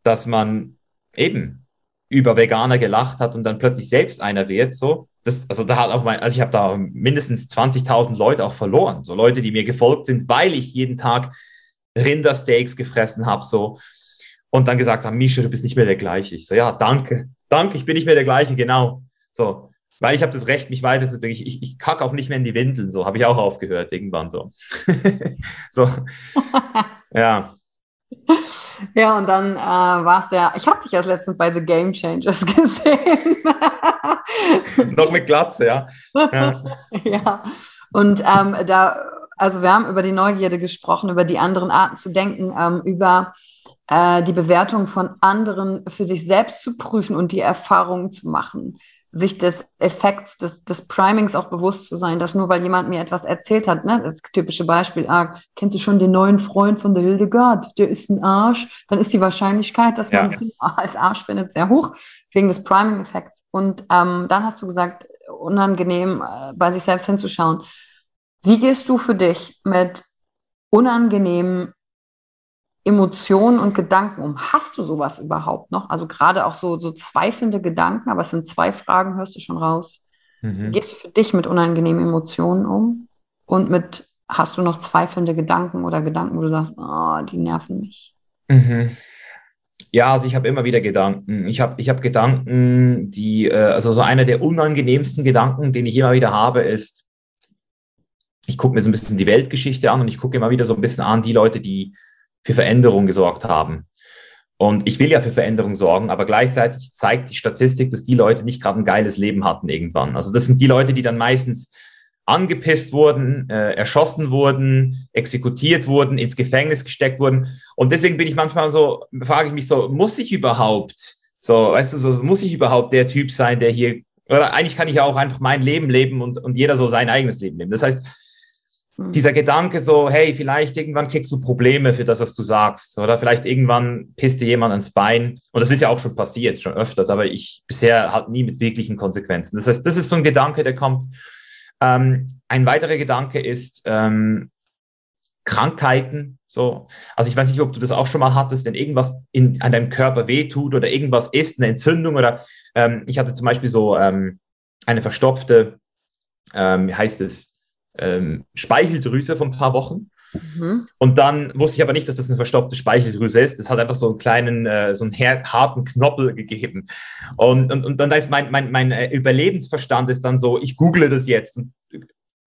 dass man eben über Veganer gelacht hat und dann plötzlich selbst einer wird. So, das, also da hat auch mein, also ich habe da mindestens 20.000 Leute auch verloren. So Leute, die mir gefolgt sind, weil ich jeden Tag Rindersteaks gefressen habe. So und dann gesagt haben, Misha, du bist nicht mehr der gleiche. Ich so, ja, danke, danke, ich bin nicht mehr der gleiche, genau. So, weil ich habe das Recht, mich weiterzuentwickeln. Ich, ich, ich kacke auch nicht mehr in die Windeln, so habe ich auch aufgehört, irgendwann so. (laughs) so, (laughs) ja. Ja, und dann äh, warst du ja, ich habe dich erst letztens bei The Game Changers (laughs) gesehen. Noch mit Glatze, ja. Ja, ja. und ähm, da, also wir haben über die Neugierde gesprochen, über die anderen Arten zu denken, ähm, über äh, die Bewertung von anderen für sich selbst zu prüfen und die Erfahrungen zu machen sich des Effekts des, des Primings auch bewusst zu sein, dass nur weil jemand mir etwas erzählt hat, ne, das typische Beispiel, ah, kennt ihr schon den neuen Freund von der Hildegard, der ist ein Arsch, dann ist die Wahrscheinlichkeit, dass man ihn (laughs) als Arsch findet, sehr hoch, wegen des Priming-Effekts. Und ähm, dann hast du gesagt, unangenehm äh, bei sich selbst hinzuschauen. Wie gehst du für dich mit unangenehmen Emotionen und Gedanken um? Hast du sowas überhaupt noch? Also gerade auch so, so zweifelnde Gedanken, aber es sind zwei Fragen, hörst du schon raus. Mhm. Gehst du für dich mit unangenehmen Emotionen um? und mit, hast du noch zweifelnde Gedanken oder Gedanken, wo du sagst, oh, die nerven mich? Mhm. Ja, also ich habe immer wieder Gedanken. Ich habe ich hab Gedanken, die, äh, also so einer der unangenehmsten Gedanken, den ich immer wieder habe, ist, ich gucke mir so ein bisschen die Weltgeschichte an und ich gucke immer wieder so ein bisschen an die Leute, die für Veränderung gesorgt haben. Und ich will ja für Veränderung sorgen, aber gleichzeitig zeigt die Statistik, dass die Leute nicht gerade ein geiles Leben hatten irgendwann. Also das sind die Leute, die dann meistens angepisst wurden, äh, erschossen wurden, exekutiert wurden, ins Gefängnis gesteckt wurden. Und deswegen bin ich manchmal so, frage ich mich so, muss ich überhaupt, so, weißt du, so, muss ich überhaupt der Typ sein, der hier, oder eigentlich kann ich ja auch einfach mein Leben leben und, und jeder so sein eigenes Leben leben. Das heißt, hm. dieser Gedanke so, hey, vielleicht irgendwann kriegst du Probleme für das, was du sagst. Oder vielleicht irgendwann pisst dir jemand ans Bein. Und das ist ja auch schon passiert, schon öfters, aber ich bisher halt nie mit wirklichen Konsequenzen. Das heißt, das ist so ein Gedanke, der kommt. Ähm, ein weiterer Gedanke ist ähm, Krankheiten. So, also ich weiß nicht, ob du das auch schon mal hattest, wenn irgendwas in, an deinem Körper wehtut oder irgendwas ist, eine Entzündung oder ähm, ich hatte zum Beispiel so ähm, eine verstopfte, ähm, wie heißt es, ähm, Speicheldrüse vor ein paar Wochen. Mhm. Und dann wusste ich aber nicht, dass das eine verstoppte Speicheldrüse ist. Das hat einfach so einen kleinen, äh, so einen harten Knoppel gegeben. Und, und, und dann ist mein, mein, mein äh, Überlebensverstand ist dann so, ich google das jetzt. Und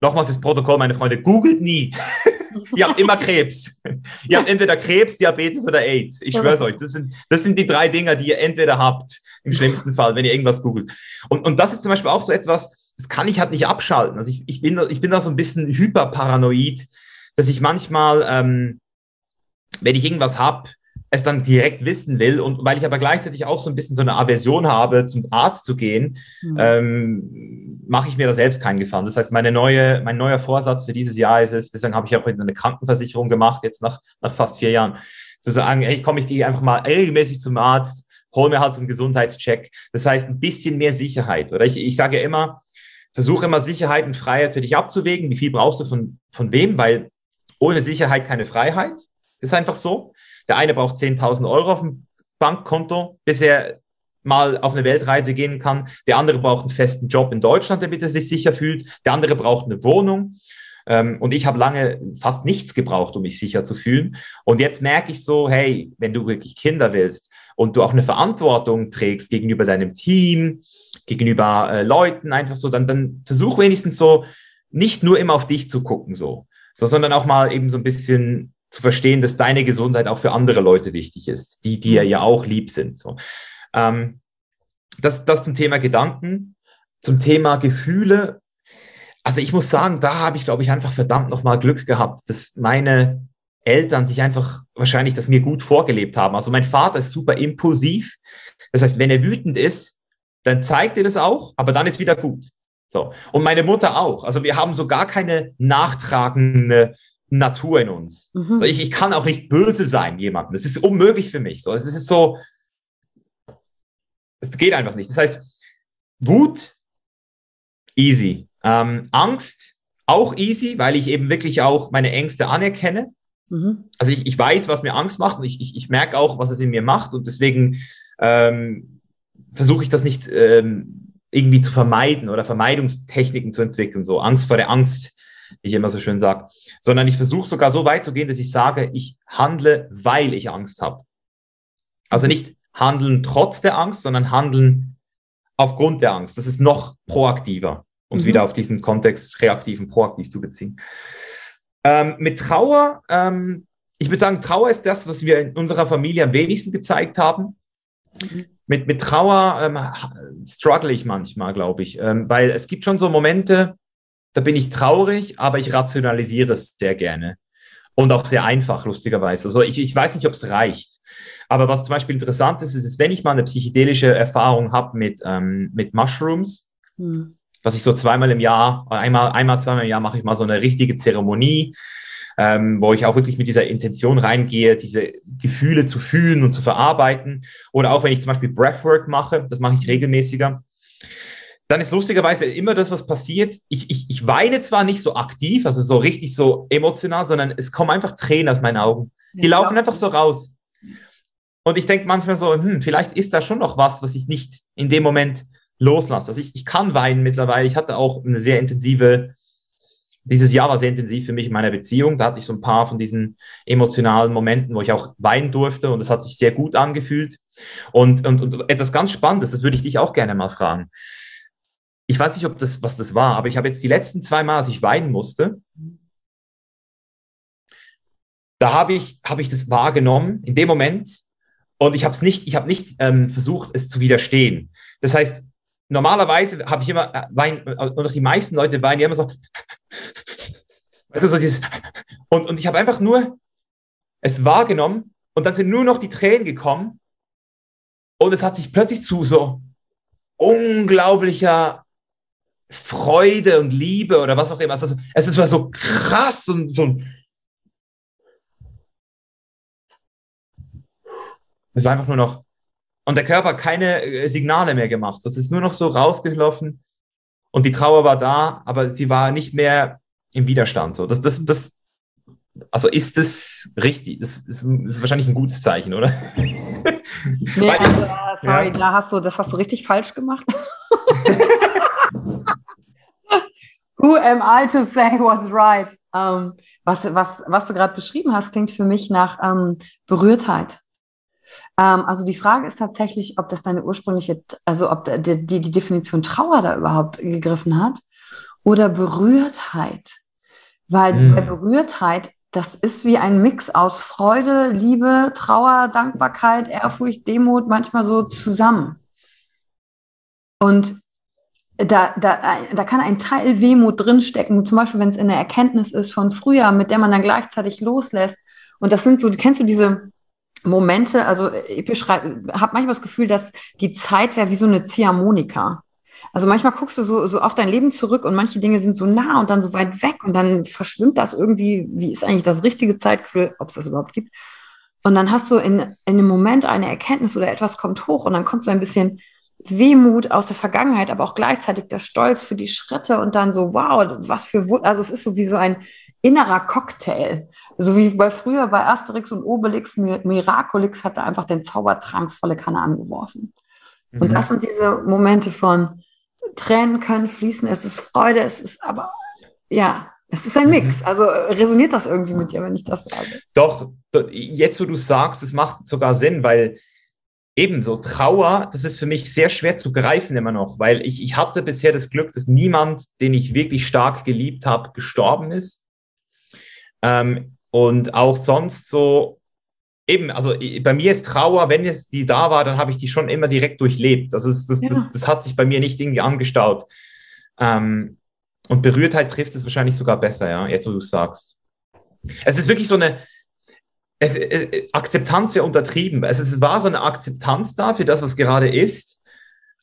nochmal fürs Protokoll, meine Freunde, googelt nie. (laughs) Ihr habt immer Krebs. ihr habt entweder Krebs, Diabetes oder AIDS. Ich schwöre euch, das sind, das sind die drei Dinger, die ihr entweder habt, im schlimmsten Fall, wenn ihr irgendwas googelt. Und, und das ist zum Beispiel auch so etwas, das kann ich halt nicht abschalten. Also ich, ich, bin, ich bin da so ein bisschen hyperparanoid, dass ich manchmal, ähm, wenn ich irgendwas habe, es dann direkt wissen will und weil ich aber gleichzeitig auch so ein bisschen so eine Aversion habe, zum Arzt zu gehen, mhm. ähm, mache ich mir da selbst keinen Gefallen. Das heißt, meine neue, mein neuer Vorsatz für dieses Jahr ist es, deswegen habe ich auch eine Krankenversicherung gemacht, jetzt nach, nach fast vier Jahren, zu sagen, ey, komm, ich gehe einfach mal regelmäßig zum Arzt, hol mir halt so einen Gesundheitscheck. Das heißt, ein bisschen mehr Sicherheit. Oder ich, ich sage immer, versuche immer Sicherheit und Freiheit für dich abzuwägen. Wie viel brauchst du von, von wem? Weil ohne Sicherheit keine Freiheit. Ist einfach so. Der eine braucht 10.000 Euro auf dem Bankkonto, bis er mal auf eine Weltreise gehen kann. Der andere braucht einen festen Job in Deutschland, damit er sich sicher fühlt. Der andere braucht eine Wohnung. Ähm, und ich habe lange fast nichts gebraucht, um mich sicher zu fühlen. Und jetzt merke ich so, hey, wenn du wirklich Kinder willst und du auch eine Verantwortung trägst gegenüber deinem Team, gegenüber äh, Leuten, einfach so, dann, dann versuch wenigstens so, nicht nur immer auf dich zu gucken, so, so, sondern auch mal eben so ein bisschen zu verstehen, dass deine Gesundheit auch für andere Leute wichtig ist, die dir ja auch lieb sind. So. Ähm, das, das zum Thema Gedanken. Zum Thema Gefühle. Also ich muss sagen, da habe ich, glaube ich, einfach verdammt nochmal Glück gehabt, dass meine Eltern sich einfach wahrscheinlich das mir gut vorgelebt haben. Also mein Vater ist super impulsiv. Das heißt, wenn er wütend ist, dann zeigt er das auch, aber dann ist wieder gut. So. Und meine Mutter auch. Also wir haben so gar keine nachtragende Natur in uns. Mhm. So, ich, ich kann auch nicht böse sein jemandem. Das ist unmöglich für mich. So, es ist so, es geht einfach nicht. Das heißt, Wut, easy. Ähm, Angst, auch easy, weil ich eben wirklich auch meine Ängste anerkenne. Mhm. Also ich, ich weiß, was mir Angst macht und ich, ich, ich merke auch, was es in mir macht und deswegen ähm, versuche ich das nicht ähm, irgendwie zu vermeiden oder Vermeidungstechniken zu entwickeln, so Angst vor der Angst wie ich immer so schön sage, sondern ich versuche sogar so weit zu gehen, dass ich sage, ich handle, weil ich Angst habe. Also nicht handeln trotz der Angst, sondern handeln aufgrund der Angst. Das ist noch proaktiver, um es mhm. wieder auf diesen Kontext reaktiv und proaktiv zu beziehen. Ähm, mit Trauer, ähm, ich würde sagen, Trauer ist das, was wir in unserer Familie am wenigsten gezeigt haben. Mhm. Mit, mit Trauer ähm, struggle ich manchmal, glaube ich, ähm, weil es gibt schon so Momente, da bin ich traurig, aber ich rationalisiere es sehr gerne. Und auch sehr einfach, lustigerweise. Also ich, ich weiß nicht, ob es reicht. Aber was zum Beispiel interessant ist, ist, wenn ich mal eine psychedelische Erfahrung habe mit, ähm, mit Mushrooms, hm. was ich so zweimal im Jahr, einmal, einmal, zweimal im Jahr mache ich mal so eine richtige Zeremonie, ähm, wo ich auch wirklich mit dieser Intention reingehe, diese Gefühle zu fühlen und zu verarbeiten. Oder auch wenn ich zum Beispiel Breathwork mache, das mache ich regelmäßiger dann ist lustigerweise immer das, was passiert. Ich, ich, ich weine zwar nicht so aktiv, also so richtig so emotional, sondern es kommen einfach Tränen aus meinen Augen. Die ja, laufen einfach so raus. Und ich denke manchmal so, hm, vielleicht ist da schon noch was, was ich nicht in dem Moment loslasse. Also ich, ich kann weinen mittlerweile. Ich hatte auch eine sehr intensive dieses Jahr war sehr intensiv für mich in meiner Beziehung. Da hatte ich so ein paar von diesen emotionalen Momenten, wo ich auch weinen durfte und es hat sich sehr gut angefühlt. Und, und, und etwas ganz Spannendes, das würde ich dich auch gerne mal fragen. Ich weiß nicht, ob das, was das war, aber ich habe jetzt die letzten zwei Mal, als ich weinen musste, da habe ich, habe ich das wahrgenommen in dem Moment und ich habe es nicht, ich habe nicht ähm, versucht, es zu widerstehen. Das heißt, normalerweise habe ich immer, äh, wein, oder die meisten Leute weinen immer so, weißt so dieses, und, und ich habe einfach nur es wahrgenommen und dann sind nur noch die Tränen gekommen und es hat sich plötzlich zu so unglaublicher Freude und Liebe oder was auch immer. Also, es ist so krass und so Es war einfach nur noch und der Körper hat keine äh, Signale mehr gemacht. Das ist nur noch so rausgelaufen und die Trauer war da, aber sie war nicht mehr im Widerstand. So, das, das, das, also ist das richtig? Das ist, das ist wahrscheinlich ein gutes Zeichen, oder? (laughs) Nee, also, äh, sorry, ja. da hast du, das hast du richtig falsch gemacht. (laughs) Who am I to say what's right? Ähm, was, was, was du gerade beschrieben hast, klingt für mich nach ähm, Berührtheit. Ähm, also die Frage ist tatsächlich, ob das deine ursprüngliche, also ob die, die, die Definition Trauer da überhaupt gegriffen hat oder Berührtheit. Weil mhm. bei Berührtheit, das ist wie ein Mix aus Freude, Liebe, Trauer, Dankbarkeit, Ehrfurcht, Demut, manchmal so zusammen. Und da, da, da kann ein Teil Wehmut drinstecken, zum Beispiel wenn es in der Erkenntnis ist von früher, mit der man dann gleichzeitig loslässt. Und das sind so, kennst du diese, Momente, also ich beschreibe, habe manchmal das Gefühl, dass die Zeit wäre wie so eine Ziehharmonika. Also manchmal guckst du so, so auf dein Leben zurück und manche Dinge sind so nah und dann so weit weg und dann verschwimmt das irgendwie, wie ist eigentlich das richtige Zeitgefühl, ob es das überhaupt gibt. Und dann hast du in, in einem Moment eine Erkenntnis oder etwas kommt hoch und dann kommt so ein bisschen Wehmut aus der Vergangenheit, aber auch gleichzeitig der Stolz für die Schritte und dann so, wow, was für, also es ist so wie so ein innerer Cocktail. So wie bei früher bei Asterix und Obelix, Miraculix hat er einfach den Zaubertrank volle Kanne angeworfen. Mhm. Und das sind diese Momente von Tränen können fließen, es ist Freude, es ist aber, ja, es ist ein Mix. Mhm. Also resoniert das irgendwie mit dir, wenn ich das sage? Doch, jetzt wo du sagst, es macht sogar Sinn, weil ebenso Trauer, das ist für mich sehr schwer zu greifen immer noch, weil ich, ich hatte bisher das Glück, dass niemand, den ich wirklich stark geliebt habe, gestorben ist. Ähm, und auch sonst so, eben, also bei mir ist Trauer, wenn es die da war, dann habe ich die schon immer direkt durchlebt. Also das, das, ja. das, das, hat sich bei mir nicht irgendwie angestaut. Ähm, und Berührtheit trifft es wahrscheinlich sogar besser, ja, jetzt wo du sagst. Es ist wirklich so eine, es, äh, Akzeptanz wäre untertrieben. Es, es war so eine Akzeptanz da für das, was gerade ist.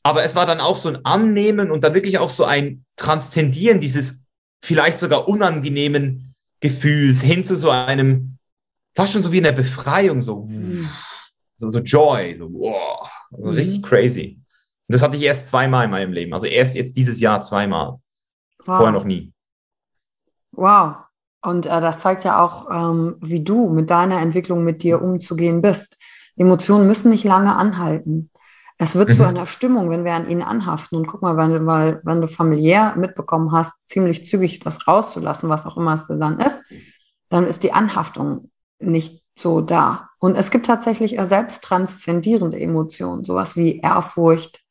Aber es war dann auch so ein Annehmen und dann wirklich auch so ein Transzendieren dieses vielleicht sogar unangenehmen Gefühls hin zu so einem, fast schon so wie eine Befreiung, so, mhm. so, so, Joy, so, wow, also mhm. richtig crazy. Und das hatte ich erst zweimal in meinem Leben, also erst jetzt dieses Jahr zweimal. Wow. Vorher noch nie. Wow. Und äh, das zeigt ja auch, ähm, wie du mit deiner Entwicklung mit dir umzugehen bist. Emotionen müssen nicht lange anhalten. Es wird mhm. zu einer Stimmung, wenn wir an ihnen anhaften. Und guck mal, wenn, weil, wenn du familiär mitbekommen hast, ziemlich zügig das rauszulassen, was auch immer es dann ist, dann ist die Anhaftung nicht so da. Und es gibt tatsächlich selbst transzendierende Emotionen, sowas wie Ehrfurcht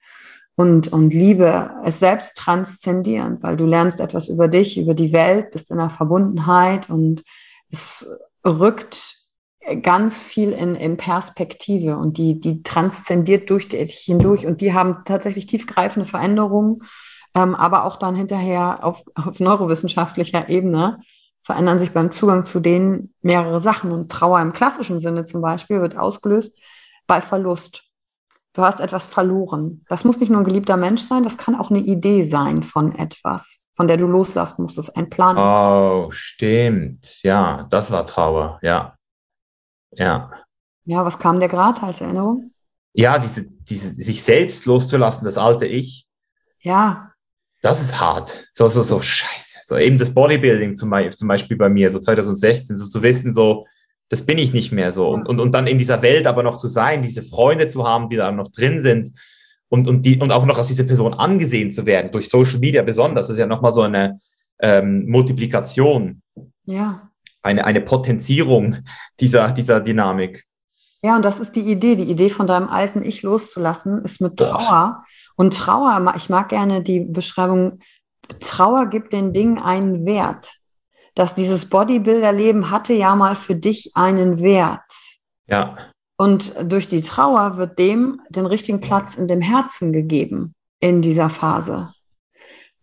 und, und Liebe, es selbst transzendierend, weil du lernst etwas über dich, über die Welt, bist in der Verbundenheit und es rückt ganz viel in, in Perspektive und die, die transzendiert durch dich hindurch und die haben tatsächlich tiefgreifende Veränderungen, ähm, aber auch dann hinterher auf, auf neurowissenschaftlicher Ebene verändern sich beim Zugang zu denen mehrere Sachen und Trauer im klassischen Sinne zum Beispiel wird ausgelöst bei Verlust. Du hast etwas verloren. Das muss nicht nur ein geliebter Mensch sein, das kann auch eine Idee sein von etwas, von der du loslassen musst. Das ist ein Plan. Oh, stimmt. Ja, das war Trauer. Ja. Ja. Ja, was kam dir gerade als Erinnerung? Ja, diese, diese, sich selbst loszulassen, das alte Ich. Ja. Das ist hart. So, so, so, scheiße. So eben das Bodybuilding zum Beispiel, zum Beispiel bei mir, so 2016, so zu wissen, so, das bin ich nicht mehr so. Und, und, und dann in dieser Welt aber noch zu sein, diese Freunde zu haben, die da noch drin sind und, und, die, und auch noch als diese Person angesehen zu werden, durch Social Media besonders, das ist ja nochmal so eine, ähm, Multiplikation. Ja. Eine, eine Potenzierung dieser, dieser Dynamik. Ja, und das ist die Idee. Die Idee von deinem alten Ich loszulassen, ist mit Trauer. Und Trauer, ich mag gerne die Beschreibung, Trauer gibt den Dingen einen Wert. Dass dieses Bodybuilder-Leben hatte ja mal für dich einen Wert. Ja. Und durch die Trauer wird dem den richtigen Platz in dem Herzen gegeben in dieser Phase.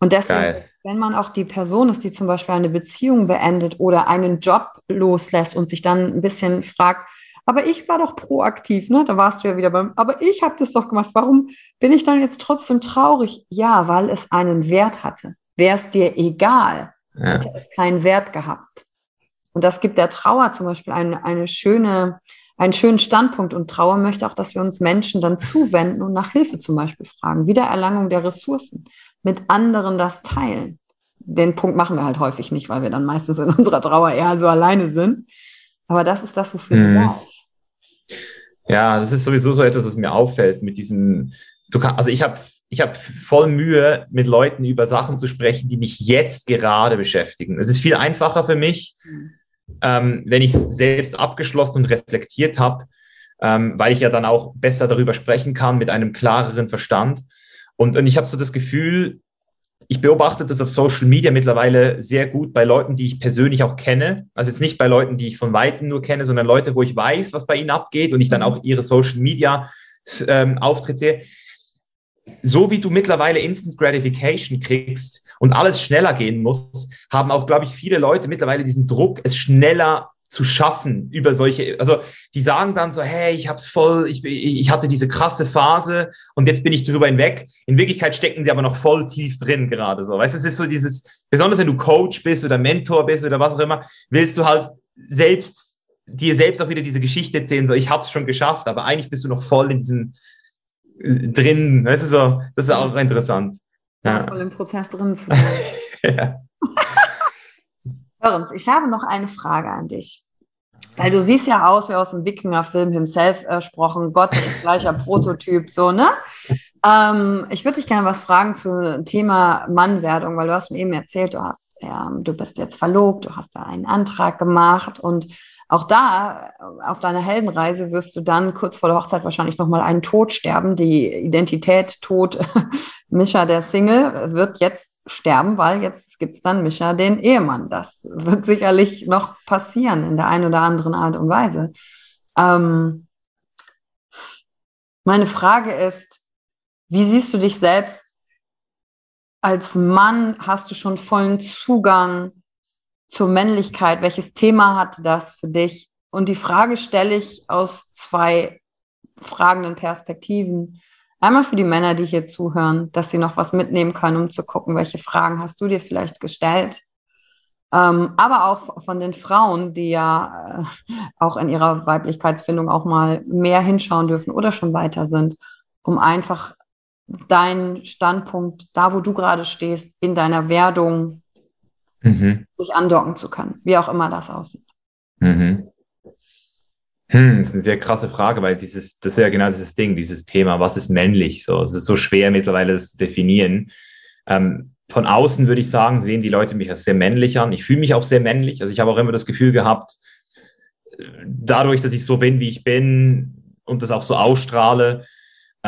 Und deswegen, Geil. wenn man auch die Person ist, die zum Beispiel eine Beziehung beendet oder einen Job loslässt und sich dann ein bisschen fragt, aber ich war doch proaktiv, ne? Da warst du ja wieder beim, aber ich habe das doch gemacht. Warum bin ich dann jetzt trotzdem traurig? Ja, weil es einen Wert hatte. Wäre es dir egal, ja. hätte es keinen Wert gehabt. Und das gibt der Trauer zum Beispiel eine, eine schöne, einen schönen Standpunkt. Und Trauer möchte auch, dass wir uns Menschen dann zuwenden und nach Hilfe zum Beispiel fragen. Wiedererlangung der Ressourcen. Mit anderen das teilen. Den Punkt machen wir halt häufig nicht, weil wir dann meistens in unserer Trauer eher so alleine sind. Aber das ist das, wofür mhm. da Ja, das ist sowieso so etwas, was mir auffällt mit diesem, du kannst, also ich habe ich habe voll Mühe, mit Leuten über Sachen zu sprechen, die mich jetzt gerade beschäftigen. Es ist viel einfacher für mich, ähm, wenn ich es selbst abgeschlossen und reflektiert habe, ähm, weil ich ja dann auch besser darüber sprechen kann mit einem klareren Verstand. Und, und ich habe so das Gefühl, ich beobachte das auf Social Media mittlerweile sehr gut bei Leuten, die ich persönlich auch kenne. Also jetzt nicht bei Leuten, die ich von weitem nur kenne, sondern Leute, wo ich weiß, was bei ihnen abgeht und ich dann mhm. auch ihre Social Media ähm, Auftritte sehe. So wie du mittlerweile Instant Gratification kriegst, und alles schneller gehen muss, haben auch, glaube ich, viele Leute mittlerweile diesen Druck, es schneller zu schaffen über solche, also die sagen dann so, hey, ich hab's voll, ich, ich hatte diese krasse Phase und jetzt bin ich drüber hinweg. In Wirklichkeit stecken sie aber noch voll tief drin gerade so. Weißt du, es ist so dieses, besonders wenn du Coach bist oder Mentor bist oder was auch immer, willst du halt selbst, dir selbst auch wieder diese Geschichte erzählen, so ich hab's schon geschafft, aber eigentlich bist du noch voll in diesem äh, drin, weißt du so, das ist auch interessant ja. voll im Prozess drin zu (laughs) sein. (laughs) ja. Hörens, ich habe noch eine Frage an dich. Weil du siehst ja aus wie aus dem Wikinger-Film himself ersprochen, Gott ist gleicher (laughs) Prototyp, so, ne? Ähm, ich würde dich gerne was fragen zum Thema Mannwerdung, weil du hast mir eben erzählt, du hast, ja, du bist jetzt verlobt, du hast da einen Antrag gemacht und auch da, auf deiner Heldenreise, wirst du dann kurz vor der Hochzeit wahrscheinlich nochmal einen Tod sterben. Die Identität Tod (laughs) Mischa, der Single, wird jetzt sterben, weil jetzt gibt's dann Mischa, den Ehemann. Das wird sicherlich noch passieren in der einen oder anderen Art und Weise. Ähm, meine Frage ist, wie siehst du dich selbst als Mann? Hast du schon vollen Zugang zur Männlichkeit? Welches Thema hatte das für dich? Und die Frage stelle ich aus zwei fragenden Perspektiven. Einmal für die Männer, die hier zuhören, dass sie noch was mitnehmen können, um zu gucken, welche Fragen hast du dir vielleicht gestellt. Ähm, aber auch von den Frauen, die ja äh, auch in ihrer Weiblichkeitsfindung auch mal mehr hinschauen dürfen oder schon weiter sind, um einfach deinen Standpunkt, da wo du gerade stehst, in deiner Werdung mhm. sich andocken zu können, wie auch immer das aussieht. Mhm. Hm, das ist eine sehr krasse Frage, weil dieses, das ist ja genau dieses Ding, dieses Thema, was ist männlich? So, es ist so schwer mittlerweile das zu definieren. Ähm, von außen würde ich sagen, sehen die Leute mich als sehr männlich an. Ich fühle mich auch sehr männlich. Also ich habe auch immer das Gefühl gehabt, dadurch, dass ich so bin, wie ich bin und das auch so ausstrahle,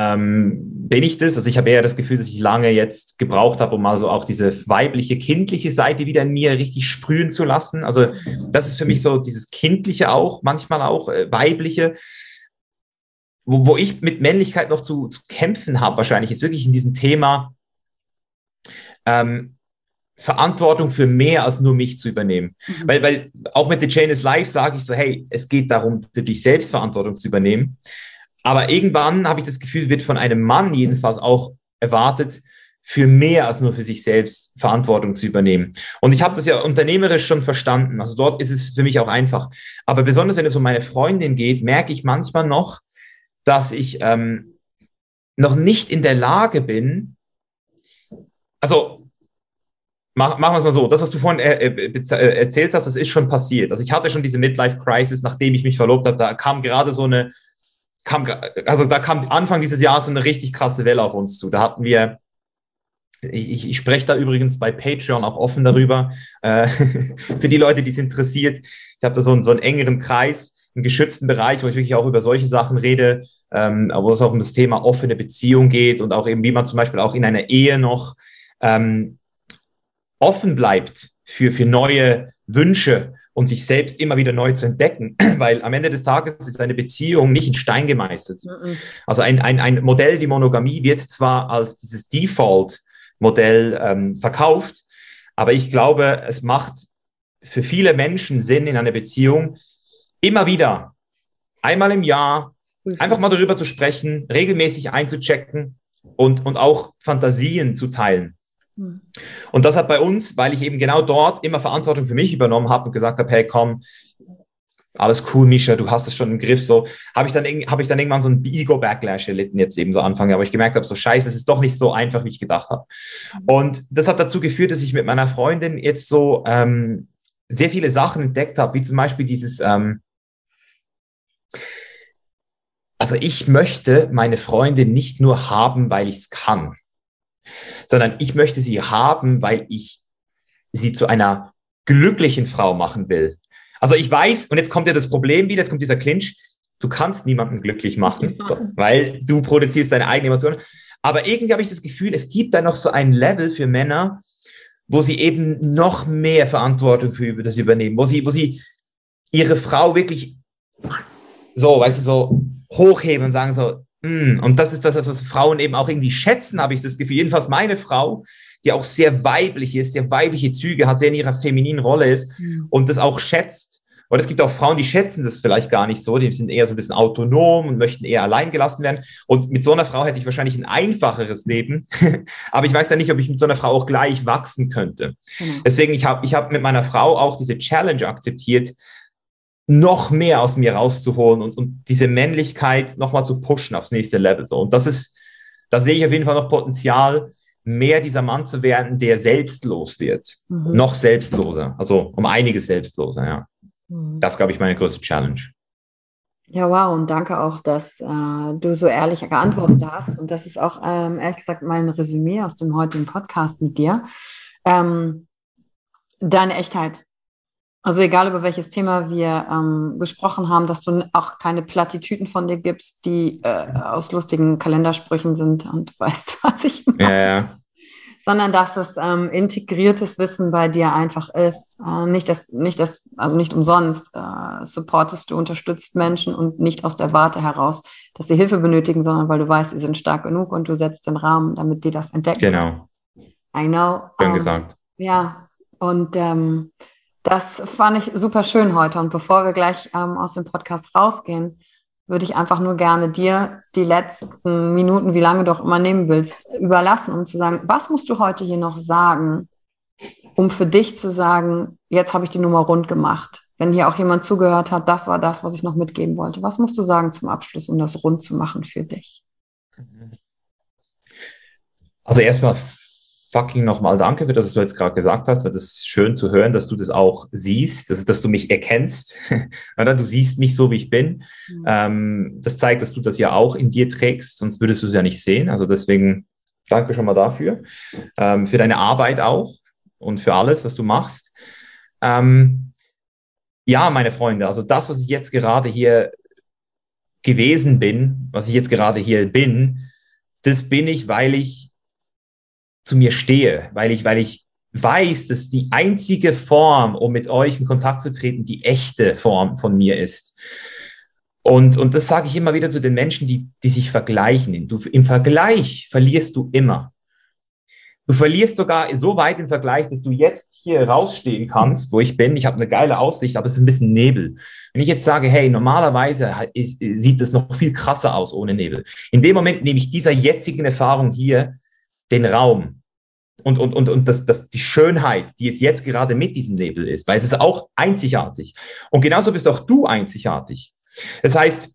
ähm, bin ich das. Also ich habe eher das Gefühl, dass ich lange jetzt gebraucht habe, um also auch diese weibliche, kindliche Seite wieder in mir richtig sprühen zu lassen. Also das ist für mich so dieses Kindliche auch, manchmal auch äh, weibliche. Wo, wo ich mit Männlichkeit noch zu, zu kämpfen habe, wahrscheinlich, ist wirklich in diesem Thema ähm, Verantwortung für mehr als nur mich zu übernehmen. Mhm. Weil, weil auch mit The Chain is Life sage ich so, hey, es geht darum, für dich selbst Verantwortung zu übernehmen. Aber irgendwann habe ich das Gefühl, wird von einem Mann jedenfalls auch erwartet, für mehr als nur für sich selbst Verantwortung zu übernehmen. Und ich habe das ja unternehmerisch schon verstanden. Also dort ist es für mich auch einfach. Aber besonders wenn es um meine Freundin geht, merke ich manchmal noch, dass ich ähm, noch nicht in der Lage bin, also mach, machen wir es mal so, das, was du vorhin äh, äh, äh, erzählt hast, das ist schon passiert. Also ich hatte schon diese Midlife-Crisis, nachdem ich mich verlobt habe, da kam gerade so eine kam, also da kam Anfang dieses Jahres eine richtig krasse Welle auf uns zu. Da hatten wir ich, ich, spreche da übrigens bei Patreon auch offen darüber, äh, (laughs) für die Leute, die es interessiert. Ich habe da so einen, so einen engeren Kreis, einen geschützten Bereich, wo ich wirklich auch über solche Sachen rede, ähm, wo es auch um das Thema offene Beziehung geht und auch eben, wie man zum Beispiel auch in einer Ehe noch ähm, offen bleibt für, für neue Wünsche und sich selbst immer wieder neu zu entdecken, (clears throat) weil am Ende des Tages ist eine Beziehung nicht in Stein gemeißelt. Mhm. Also ein, ein, ein Modell wie Monogamie wird zwar als dieses Default-Modell ähm, verkauft, aber ich glaube, es macht für viele Menschen Sinn in einer Beziehung, immer wieder, einmal im Jahr, einfach mal darüber zu sprechen, regelmäßig einzuchecken und, und auch Fantasien zu teilen. Hm. Und das hat bei uns, weil ich eben genau dort immer Verantwortung für mich übernommen habe und gesagt habe, hey, komm, alles cool, Misha, du hast es schon im Griff, so, habe ich, dann, hab ich dann irgendwann so einen Ego-Backlash erlitten, jetzt eben so Anfang, aber ich gemerkt habe, so scheiße, es ist doch nicht so einfach, wie ich gedacht habe. Und das hat dazu geführt, dass ich mit meiner Freundin jetzt so ähm, sehr viele Sachen entdeckt habe, wie zum Beispiel dieses, ähm, also ich möchte meine Freundin nicht nur haben, weil ich es kann sondern ich möchte sie haben, weil ich sie zu einer glücklichen Frau machen will. Also ich weiß, und jetzt kommt ja das Problem wieder, jetzt kommt dieser Clinch, du kannst niemanden glücklich machen, so, weil du produzierst deine eigene Emotionen. Aber irgendwie habe ich das Gefühl, es gibt da noch so ein Level für Männer, wo sie eben noch mehr Verantwortung für das übernehmen, wo sie, wo sie ihre Frau wirklich so, weißt du, so hochheben und sagen so, und das ist das, was Frauen eben auch irgendwie schätzen, habe ich das Gefühl. Jedenfalls meine Frau, die auch sehr weiblich ist, sehr weibliche Züge hat, sehr in ihrer femininen Rolle ist mhm. und das auch schätzt. Und es gibt auch Frauen, die schätzen das vielleicht gar nicht so, die sind eher so ein bisschen autonom und möchten eher allein gelassen werden. Und mit so einer Frau hätte ich wahrscheinlich ein einfacheres Leben. (laughs) Aber ich weiß ja nicht, ob ich mit so einer Frau auch gleich wachsen könnte. Mhm. Deswegen, ich habe ich hab mit meiner Frau auch diese Challenge akzeptiert, noch mehr aus mir rauszuholen und, und diese Männlichkeit nochmal zu pushen aufs nächste Level. So. Und das ist, da sehe ich auf jeden Fall noch Potenzial, mehr dieser Mann zu werden, der selbstlos wird. Mhm. Noch selbstloser. Also um einiges selbstloser, ja. Mhm. Das, glaube ich, meine größte Challenge. Ja, wow, und danke auch, dass äh, du so ehrlich geantwortet hast. Und das ist auch, ähm, ehrlich gesagt, mein Resümee aus dem heutigen Podcast mit dir. Ähm, deine Echtheit, also egal über welches Thema wir ähm, gesprochen haben, dass du auch keine Plattitüten von dir gibst, die äh, aus lustigen Kalendersprüchen sind und (laughs) weißt, was ich meine. Ja, ja. Sondern dass es ähm, integriertes Wissen bei dir einfach ist. Äh, nicht das, nicht das, also nicht umsonst äh, supportest du, unterstützt Menschen und nicht aus der Warte heraus, dass sie Hilfe benötigen, sondern weil du weißt, sie sind stark genug und du setzt den Rahmen, damit die das entdecken. Genau. I know. Schön um, ähm, gesagt. Ja, und ähm, das fand ich super schön heute. Und bevor wir gleich ähm, aus dem Podcast rausgehen, würde ich einfach nur gerne dir die letzten Minuten, wie lange du auch immer nehmen willst, überlassen, um zu sagen, was musst du heute hier noch sagen, um für dich zu sagen, jetzt habe ich die Nummer rund gemacht. Wenn hier auch jemand zugehört hat, das war das, was ich noch mitgeben wollte. Was musst du sagen zum Abschluss, um das rund zu machen für dich? Also erstmal fucking nochmal danke für das, was du jetzt gerade gesagt hast, weil das ist schön zu hören, dass du das auch siehst, dass, dass du mich erkennst. (laughs) du siehst mich so, wie ich bin. Mhm. Ähm, das zeigt, dass du das ja auch in dir trägst, sonst würdest du es ja nicht sehen. Also deswegen danke schon mal dafür, ähm, für deine Arbeit auch und für alles, was du machst. Ähm, ja, meine Freunde, also das, was ich jetzt gerade hier gewesen bin, was ich jetzt gerade hier bin, das bin ich, weil ich zu mir stehe, weil ich, weil ich weiß, dass die einzige Form, um mit euch in Kontakt zu treten, die echte Form von mir ist. Und, und das sage ich immer wieder zu den Menschen, die, die sich vergleichen. Du, Im Vergleich verlierst du immer. Du verlierst sogar so weit im Vergleich, dass du jetzt hier rausstehen kannst, wo ich bin. Ich habe eine geile Aussicht, aber es ist ein bisschen Nebel. Wenn ich jetzt sage, hey, normalerweise ist, sieht es noch viel krasser aus ohne Nebel. In dem Moment nehme ich dieser jetzigen Erfahrung hier den Raum und, und, und, und das, das, die Schönheit, die es jetzt gerade mit diesem Label ist, weil es ist auch einzigartig. Und genauso bist auch du einzigartig. Das heißt,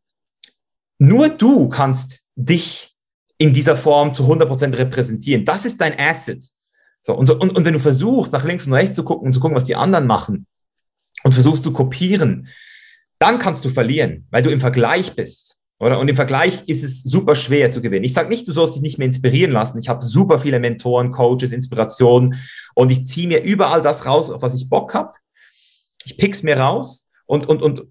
nur du kannst dich in dieser Form zu 100% repräsentieren. Das ist dein Asset. So, und, und, und wenn du versuchst, nach links und rechts zu gucken und zu gucken, was die anderen machen und versuchst zu kopieren, dann kannst du verlieren, weil du im Vergleich bist. Oder? Und im Vergleich ist es super schwer zu gewinnen. Ich sage nicht, du sollst dich nicht mehr inspirieren lassen. Ich habe super viele Mentoren, Coaches, Inspirationen und ich ziehe mir überall das raus, auf was ich Bock habe. Ich pick's mir raus und, und, und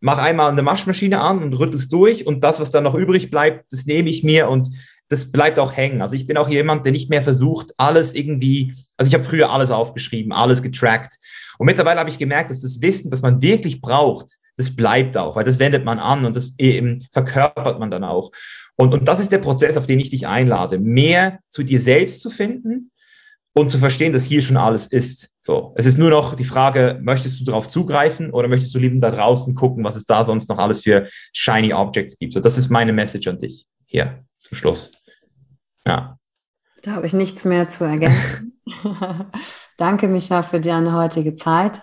mach einmal eine Waschmaschine an und rüttelst durch und das, was dann noch übrig bleibt, das nehme ich mir und das bleibt auch hängen. Also ich bin auch jemand, der nicht mehr versucht, alles irgendwie, also ich habe früher alles aufgeschrieben, alles getrackt. Und mittlerweile habe ich gemerkt, dass das Wissen, das man wirklich braucht, das bleibt auch, weil das wendet man an und das eben verkörpert man dann auch. Und, und das ist der Prozess, auf den ich dich einlade, mehr zu dir selbst zu finden und zu verstehen, dass hier schon alles ist. So, es ist nur noch die Frage, möchtest du darauf zugreifen oder möchtest du lieber da draußen gucken, was es da sonst noch alles für shiny Objects gibt? So, das ist meine Message an dich hier zum Schluss. Ja. Da habe ich nichts mehr zu ergänzen. (laughs) danke, Micha, für deine heutige Zeit.